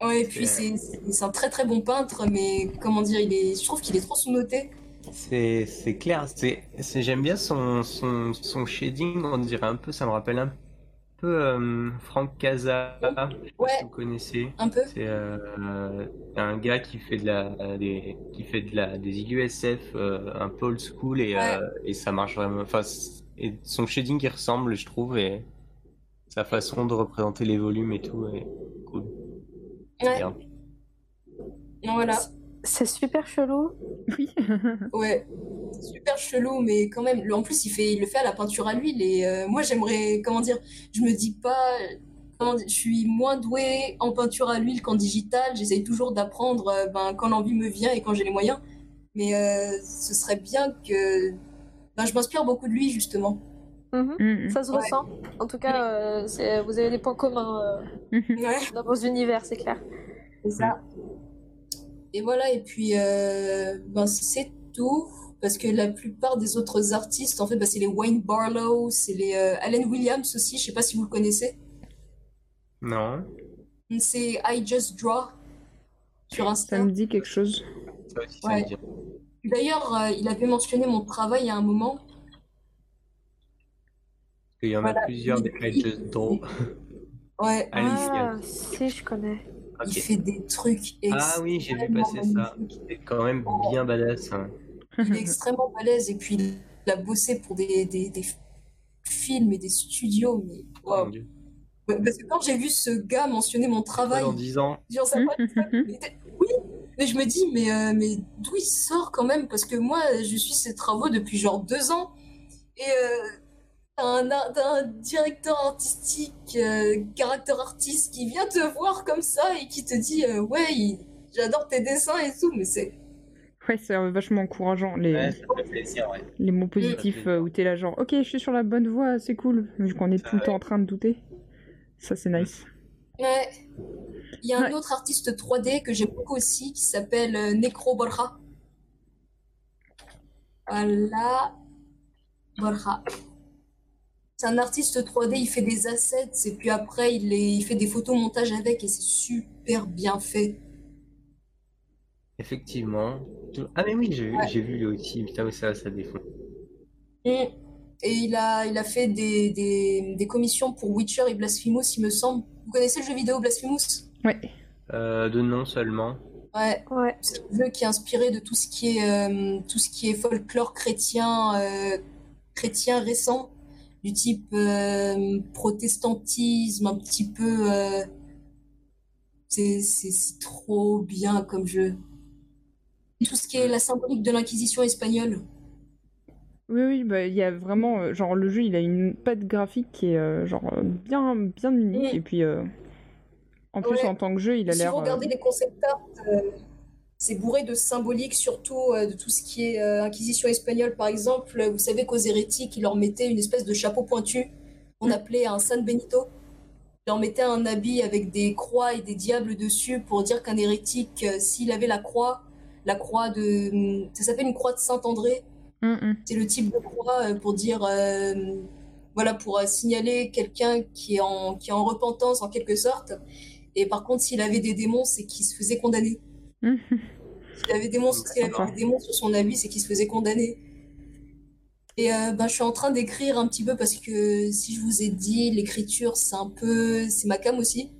Ouais, et puis C'est- c'est un très très bon peintre, mais comment dire, il est, je trouve qu'il est trop sous-noté. C'est clair, j'aime bien son, son, son shading, on dirait un peu, ça me rappelle un peu euh, Frank Casa, Ouais. si vous connaissez. Un peu. C'est euh, un gars qui fait de la des, qui fait de la des IUSF euh, un peu old school et, Ouais. euh, et ça marche vraiment. Enfin, c- et son shading il ressemble, je trouve, et sa façon de représenter les volumes et tout est cool. Ouais, Bien. voilà. C'est super chelou. Oui. Ouais, super chelou, mais quand même. le- En plus, il fait, il le fait à la peinture à l'huile. Et euh, moi, j'aimerais, comment dire, je me dis pas, comment dire, je suis moins douée en peinture à l'huile qu'en digital. J'essaye toujours d'apprendre euh, ben, quand l'envie me vient et quand j'ai les moyens. Mais euh, ce serait bien que. Ben, je m'inspire beaucoup de lui, justement. Mhm. Mm, Ça se Ouais. ressent. En tout cas, euh, c'est- vous avez des points communs mm. Ouais. euh, dans vos univers, c'est clair. C'est ça. Et voilà, et puis euh, ben, c'est tout. Parce que la plupart des autres artistes, en fait, ben, c'est les Wayne Barlow, c'est les euh, Allen Williams aussi, je sais pas si vous le connaissez. Non, C'est I Just Draw sur Ça Insta. me dit quelque chose. ça ça Ouais. D'ailleurs, euh, il avait mentionné mon travail à un moment. Il y en Voilà. a plusieurs des Just Draw. Ouais. Ah, si, je connais. il Ok. fait des trucs Ah oui, j'ai vu passer ça. C'est quand même bien badass. hein. Il est extrêmement balèze et puis il a bossé pour des, des, des films et des studios. Mais, Oh waouh. mon Dieu. Ouais, Parce que quand j'ai vu ce gars mentionner mon travail, Dans 10 ans. Genre, ça oui, mais je me dis, mais, euh, mais d'où il sort quand même? Parce que moi, je suis ses travaux depuis genre deux ans. Et euh, un, un directeur artistique, euh, caractère artiste qui vient te voir comme ça et qui te dit, euh, ouais, j'adore tes dessins et tout, mais c'est. Ouais, c'est vachement encourageant. Les, Ouais, ça fait plaisir, ouais. les mots positifs euh, où t'es là, genre, ok, je suis sur la bonne voie, c'est cool. Vu qu'on est Ça, tout le temps en train de douter. Ça, c'est nice. Ouais. Il y a un Ouais. autre artiste 3D que j'aime beaucoup aussi qui s'appelle Necro Borja. Voilà. Borja. C'est un artiste 3D, il fait des assets et puis après il, les- il fait des photomontages avec et c'est super bien fait. Effectivement. Ah mais oui, j'ai Ouais. vu lui aussi. Putain, oui, ça, ça défend. Mm. Et il a, il a fait des, des, des commissions pour Witcher et Blasphemous, il me semble. Vous connaissez le jeu vidéo Blasphemous? Ouais. Euh, de nom seulement. Ouais. Ouais. C'est un jeu qui est inspiré de tout ce qui est, euh, tout ce qui est folklore chrétien, euh, chrétien récent, du type euh, protestantisme, un petit peu. euh, c'est trop bien comme jeu. Tout ce qui est la symbolique de l'Inquisition espagnole. Oui, oui, bah, il y a vraiment, euh, genre, le jeu, il a une patte graphique qui est, genre, bien, bien unique. Et puis, en plus, Ouais. en tant que jeu, il a Si l'air. vous euh, regardez les concept art, c'est bourré de symbolique, surtout euh, de tout ce qui est euh, Inquisition espagnole, par exemple. Vous savez qu'aux hérétiques, ils leur mettaient une espèce de chapeau pointu qu'on appelait un San Benito. Ils leur mettaient un habit avec des croix et des diables dessus pour dire qu'un hérétique, euh, s'il avait la croix, la croix de... Ça s'appelle une croix de Saint-André. hum, hum. C'est le type de croix pour dire, voilà, pour signaler quelqu'un qui est en, qui est en repentance en quelque sorte. Et par contre, s'il avait des démons, c'est qu'il se faisait condamner. S'il avait, des avait démons sur son habit, c'est qu'il se faisait condamner. Et euh, ben, je suis en train d'écrire un petit peu parce que si je vous ai dit, l'écriture, c'est un peu, c'est ma cam aussi.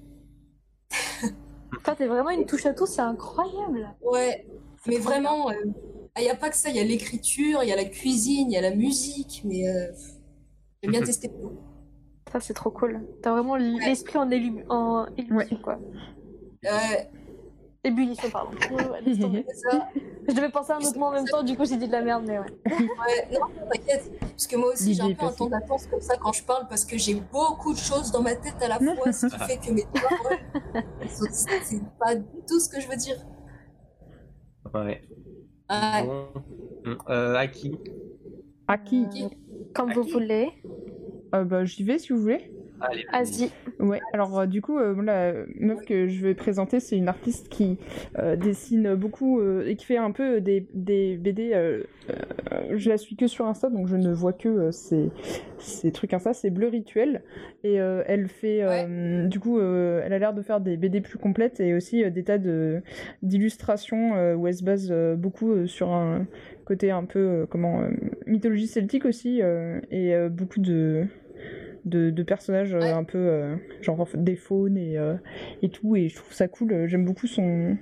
Toi, t'es vraiment une touche à tout, c'est incroyable. Ouais, mais vraiment, il n'y a pas que ça, il y a l'écriture, il y a la cuisine, il y a la musique, mais euh, j'aime bien tester tout. Ça, c'est trop cool. T'as vraiment l'esprit en, élu- en ébullition, quoi. Ouais, Ébullition, pardon. Ouais, ouais, laisse tomber. c'est ça. Je devais penser à un autre mot en même temps, du coup j'ai dit de la merde, mais ouais. Ouais, non, t'inquiète. Parce que moi aussi, j'ai un peu un temps d'attente comme ça quand je parle parce que j'ai beaucoup de choses dans ma tête à la fois, ce qui fait que mes paroles, c'est pas du tout ce que je veux dire. Ouais. Ouais. Bon. Euh, Aki. À qui Comme vous Qui voulez. Euh, bah, J'y vais si vous voulez. Allez. Vas-y. Ouais, alors euh, du coup, euh, la meuf que je vais présenter, c'est une artiste qui euh, dessine beaucoup euh, et qui fait un peu des, des BD. euh, euh, je la suis que sur Insta, donc je ne vois que euh, ces, ces trucs Insta. C'est Bleu Rituel. Et euh, elle fait. euh, Du coup, euh, elle a l'air de faire des BD plus complètes et aussi euh, des tas de- d'illustrations euh, où elle se base euh, beaucoup euh, sur un côté un peu. euh, comment. euh, mythologie celtique aussi. euh, et euh, beaucoup de de, de personnages euh, Ouais. un peu euh, genre des faunes et, euh, et tout et je trouve ça cool j'aime beaucoup son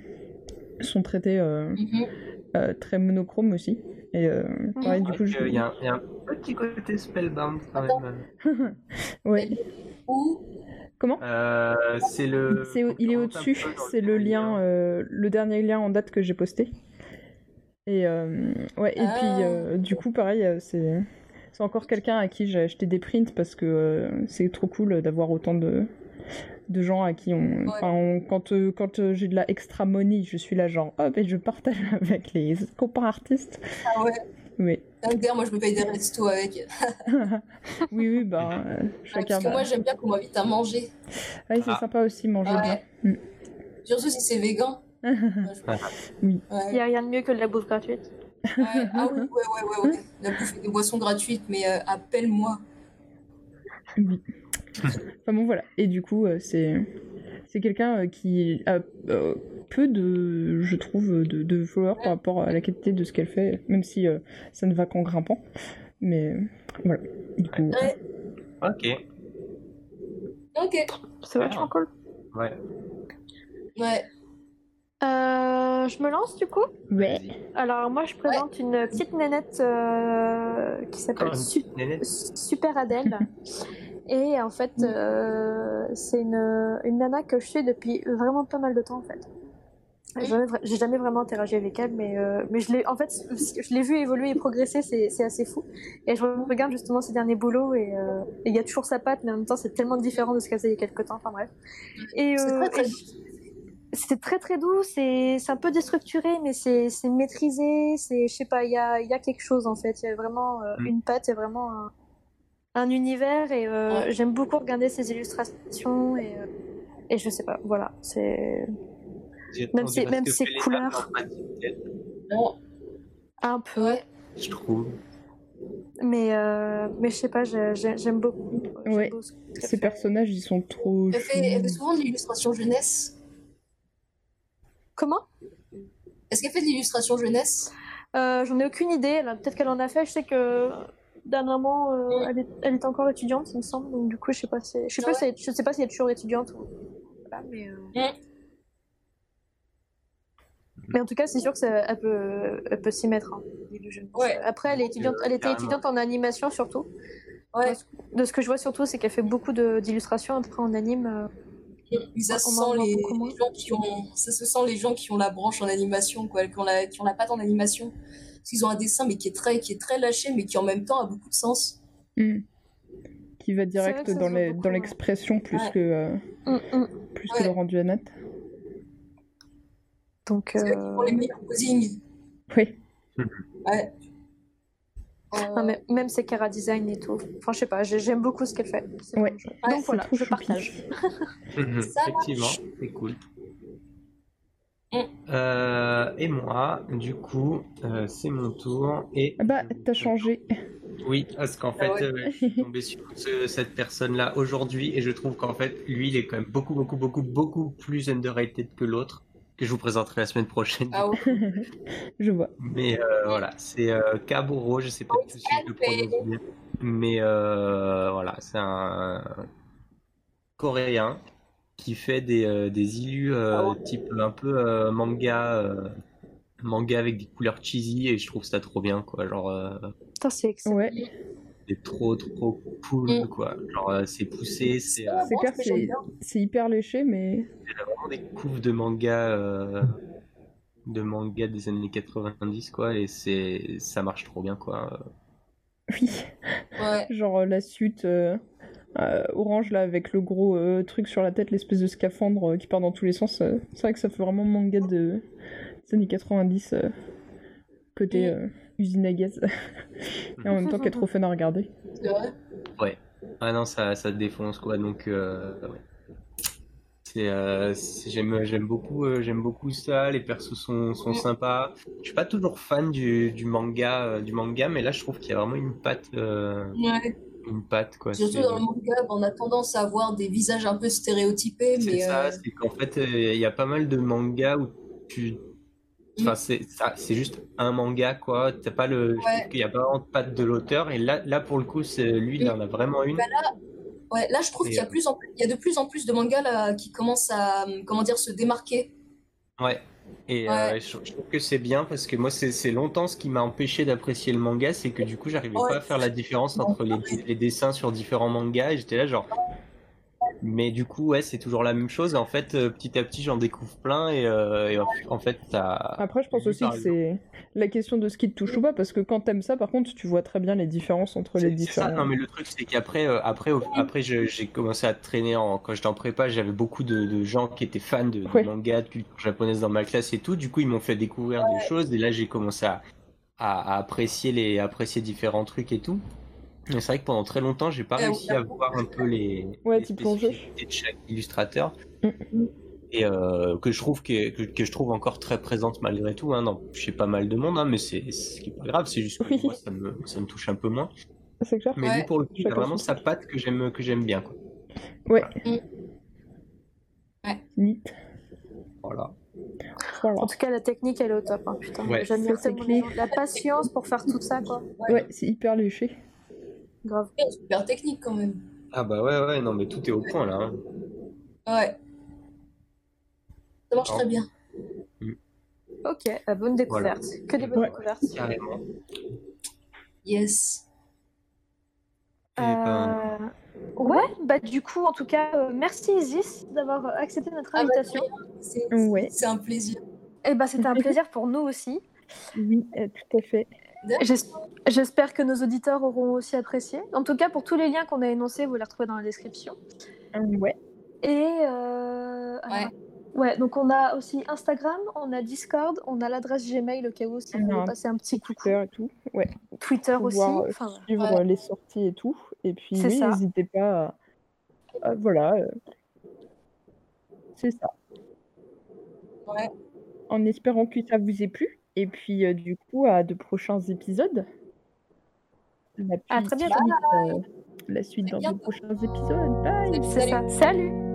son traité euh, Mhm. euh, très monochrome aussi et euh, pareil, du coup je... Il y, a un- il y a un petit côté spellbound quand même. ouais Ou comment? Euh, c'est le. c'est au- il est on au rentre un dessus peu dans c'est le lien euh, le dernier lien en date que j'ai posté et euh, ouais et Ah. puis euh, du coup pareil c'est c'est encore quelqu'un à qui j'ai acheté des prints parce que euh, c'est trop cool d'avoir autant de de gens à qui on, quand euh, quand euh, j'ai de la extra money je suis là genre hop et je partage avec les copains artistes ah ouais, Tinder, moi je me paye des restos avec. oui oui bah euh, Ouais, chacun parce que moi j'aime bien qu'on m'invite à manger. Ouais, c'est Ah. sympa aussi manger Ouais. bien Surtout si c'est. Mm. Je- Oui. Il Ouais. n'y a rien de mieux que de la bouffe gratuite. Ouais. Ah oui, ouais, ouais, ouais, ouais. La bouffe et des boissons gratuites, mais euh, appelle-moi. Oui. enfin bon voilà. Et du coup euh, c'est c'est quelqu'un euh, qui a euh, peu de je trouve de, de followers par rapport à la qualité de ce qu'elle fait, même si euh, ça ne va qu'en grimpant. Mais voilà. Du coup. Ouais. Ok. Ok. C'est vachement cool. Ouais. Ouais. Euh, je me lance du coup Ouais. Alors moi je présente une petite nénette euh, qui s'appelle Su-. Super Adèle. Et en fait, euh, c'est une, une nana que je suis depuis vraiment pas mal de temps en fait. J'ai jamais, vraiment interagi avec elle, mais, euh, mais je l'ai, en fait, je l'ai vu évoluer et progresser, c'est, c'est assez fou. Et je regarde justement ses derniers boulots et euh, il y a toujours sa patte, mais en même temps, c'est tellement différent de ce qu'elle faisait il y a quelques temps. Enfin bref. Et, C'est euh, très, très et c'est très très doux, c'est un peu déstructuré, mais c'est c'est maîtrisé, c'est je sais pas, il y a, il y a quelque chose en fait, il y a vraiment euh, Mm. une patte, il y a vraiment un, un univers et euh, Ouais. j'aime beaucoup regarder ses illustrations et, euh, et je sais pas, voilà, c'est Même dirait même ses couleurs. Bon. un peu, Ouais. Je trouve. mais euh, mais je sais pas, j'ai- j'ai- j'aime beaucoup. j'aime Ouais. beaucoup ce qu'elle Ces fait. personnages ils sont trop. Elle fait, elle fait souvent de l'illustration jeunesse. Comment? Est-ce qu'elle fait de l'illustration jeunesse? Euh, J'en ai aucune idée. Peut-être qu'elle en a fait. Je sais que dernièrement, euh, elle, est, elle est encore étudiante, il me semble. Donc du coup, je sais pas si, je sais pas ouais si, elle- je sais pas si elle est toujours étudiante. Ou... Voilà, mais, euh, mais en tout cas, c'est sûr que ça, elle peut, elle peut s'y mettre. hein. Ouais. Après, elle est étudiante. euh, Elle était étudiante en animation surtout. Ouais. De ce que je vois surtout, c'est qu'elle fait beaucoup de- d'illustrations après en anime. Ça se sent les, gens qui ont, ça se sent les gens qui ont la branche en animation, quoi, qui ont la, qui ont la patte en animation. Parce qu'ils ont un dessin, mais qui est très, qui est très lâché, mais qui en même temps a beaucoup de sens. Mm. Qui va direct dans les- dans ouais. l'expression plus Ouais. que, euh, Mm, mm. plus Ouais. que le rendu à net. Donc, euh, font les meilleurs posings. Oui. Ouais. Non, mais même ses Cara design et tout. Enfin, je sais pas, j'ai- j'aime beaucoup ce qu'elle fait. Ouais. Donc voilà, je choupi. partage. Mhm, Effectivement, c'est cool. Mm. Euh, et moi, du coup, euh, c'est mon tour. Et Ah bah, t'as changé. Oui, parce qu'en fait, Ah ouais. euh, je suis tombé sur ce- cette personne-là aujourd'hui et je trouve qu'en fait, lui, il est quand même beaucoup, beaucoup, beaucoup, beaucoup plus underrated que l'autre, que je vous présenterai la semaine prochaine. Ah ouais. Je vois. Mais euh, voilà, c'est euh, Kaburo, je sais pas tout si je le prononce bien. Mais euh, voilà, c'est un coréen qui fait des, euh, des illus euh, Ah ouais. type un peu euh, manga, euh, manga avec des couleurs cheesy et je trouve ça trop bien, quoi. Genre, euh, Putain, c'est excellent. Ouais. C'est trop, trop cool, Mm. quoi. Genre, euh, c'est poussé, c'est euh, C'est c'est c'est hyper léché, mais vraiment des couves de manga, euh, de manga des années 90, quoi. Et c'est, ça marche trop bien, quoi. oui. Ouais. Genre la suite euh, euh, orange là avec le gros euh, truc sur la tête, l'espèce de scaphandre euh, qui part dans tous les sens. euh, c'est vrai que ça fait vraiment manga de des années 90 euh, côté Mm. Euh, usine à gaz. Et en même temps qui est trop fun à regarder. C'est vrai. Ah non, ça, ça défonce quoi. Donc, euh, ouais. c'est, euh, c'est- j'aime, j'aime beaucoup, euh, j'aime beaucoup ça. Les persos sont, sont sympas. Je suis pas toujours fan du, du manga, euh, du manga, mais là, je trouve qu'il y a vraiment une patte, euh, Ouais. une patte quoi. Surtout C'est- dans le manga, on a tendance à avoir des visages un peu stéréotypés, C'est mais ça, euh, c'est qu'en fait, euh, il y a pas mal de mangas où tu. Enfin, Mm. c'est juste un manga, quoi. T'as pas le. Ouais. qu'il n'y a pas vraiment de patte de l'auteur. Et là, là, pour le coup, c'est lui, il en a vraiment une. Bah ouais, là je trouve qu'il y a plus en plus, il y a de plus en plus de mangas là qui commencent à, comment dire, se démarquer. Ouais. Et Ouais. euh, je, je trouve que c'est bien parce que moi, c'est c'est longtemps ce qui m'a empêché d'apprécier le manga, c'est que du coup, j'arrivais Ouais. pas à faire la différence entre les, les dessins sur différents mangas. Et j'étais là, genre. Mais du coup, ouais, c'est toujours la même chose. En fait, euh, petit à petit, j'en découvre plein. Et, euh, et en, fait, ça. Après, je pense aussi que c'est la question de ce qui te touche ou pas, parce que quand t'aimes ça, par contre, tu vois très bien les différences entre les ça, différents. non mais le truc c'est qu'après euh, après après j'ai commencé à traîner en quand j'étais en prépa, j'avais beaucoup de, de gens qui étaient fans de, de Ouais. manga, de culture japonaise dans ma classe et tout. Du coup, ils m'ont fait découvrir des choses et là j'ai commencé à, à, à apprécier les à apprécier différents trucs et tout. Mais c'est vrai que pendant très longtemps, j'ai pas Ouais, réussi à voir un peu les, Ouais, les spécificités de chaque illustrateur. Mm. Et euh, que je trouve que, que, que je trouve encore très présente malgré tout, hein, dans chez pas mal de monde, hein, mais c'est ce qui est pas grave, c'est juste que Oui. moi ça me, ça me touche un peu moins. C'est clair. Mais Ouais. lui, pour le coup, il a vraiment sa patte que j'aime que j'aime bien. Quoi. Ouais. Mm. Ouais. Neat. Voilà. Voilà. En tout cas, la technique, elle est au top. Hein, putain, Ouais. La patience pour faire tout ça, quoi. Ouais, c'est hyper léché. Grave. Super technique quand même. Ah bah ouais, ouais, non, mais tout est au point là. hein. Ouais. Ça marche Alors. très bien. Ok, bah, bonne découverte. Que des bonnes Ouais. découvertes. Carrément. Yes. Et ben, Euh, Ouais, bah du coup, en tout cas, euh, merci Isis d'avoir euh, accepté notre Ah bah, invitation. C'est Ouais. un plaisir. Et bah c'était un plaisir pour nous aussi. Oui, euh, tout à fait. J'es- J'espère que nos auditeurs auront aussi apprécié. En tout cas, pour tous les liens qu'on a énoncés, vous les retrouvez dans la description. Ouais. Et euh, alors, Ouais. ouais, donc on a aussi Instagram, on a Discord, on a l'adresse Gmail au cas où si vous voulez un passer un petit coucou. Twitter et tout. Ouais. Twitter aussi. Euh, Enfin, suivre Ouais. euh, les sorties et tout. Et puis, C'est oui, ça. n'hésitez pas à. à- voilà. euh, C'est ça. Ouais. En espérant que ça vous ait plu. Et puis, euh, du coup, à de prochains épisodes. À très suite, bientôt. euh, la suite dans de prochains épisodes. Bye! C'est ça. Salut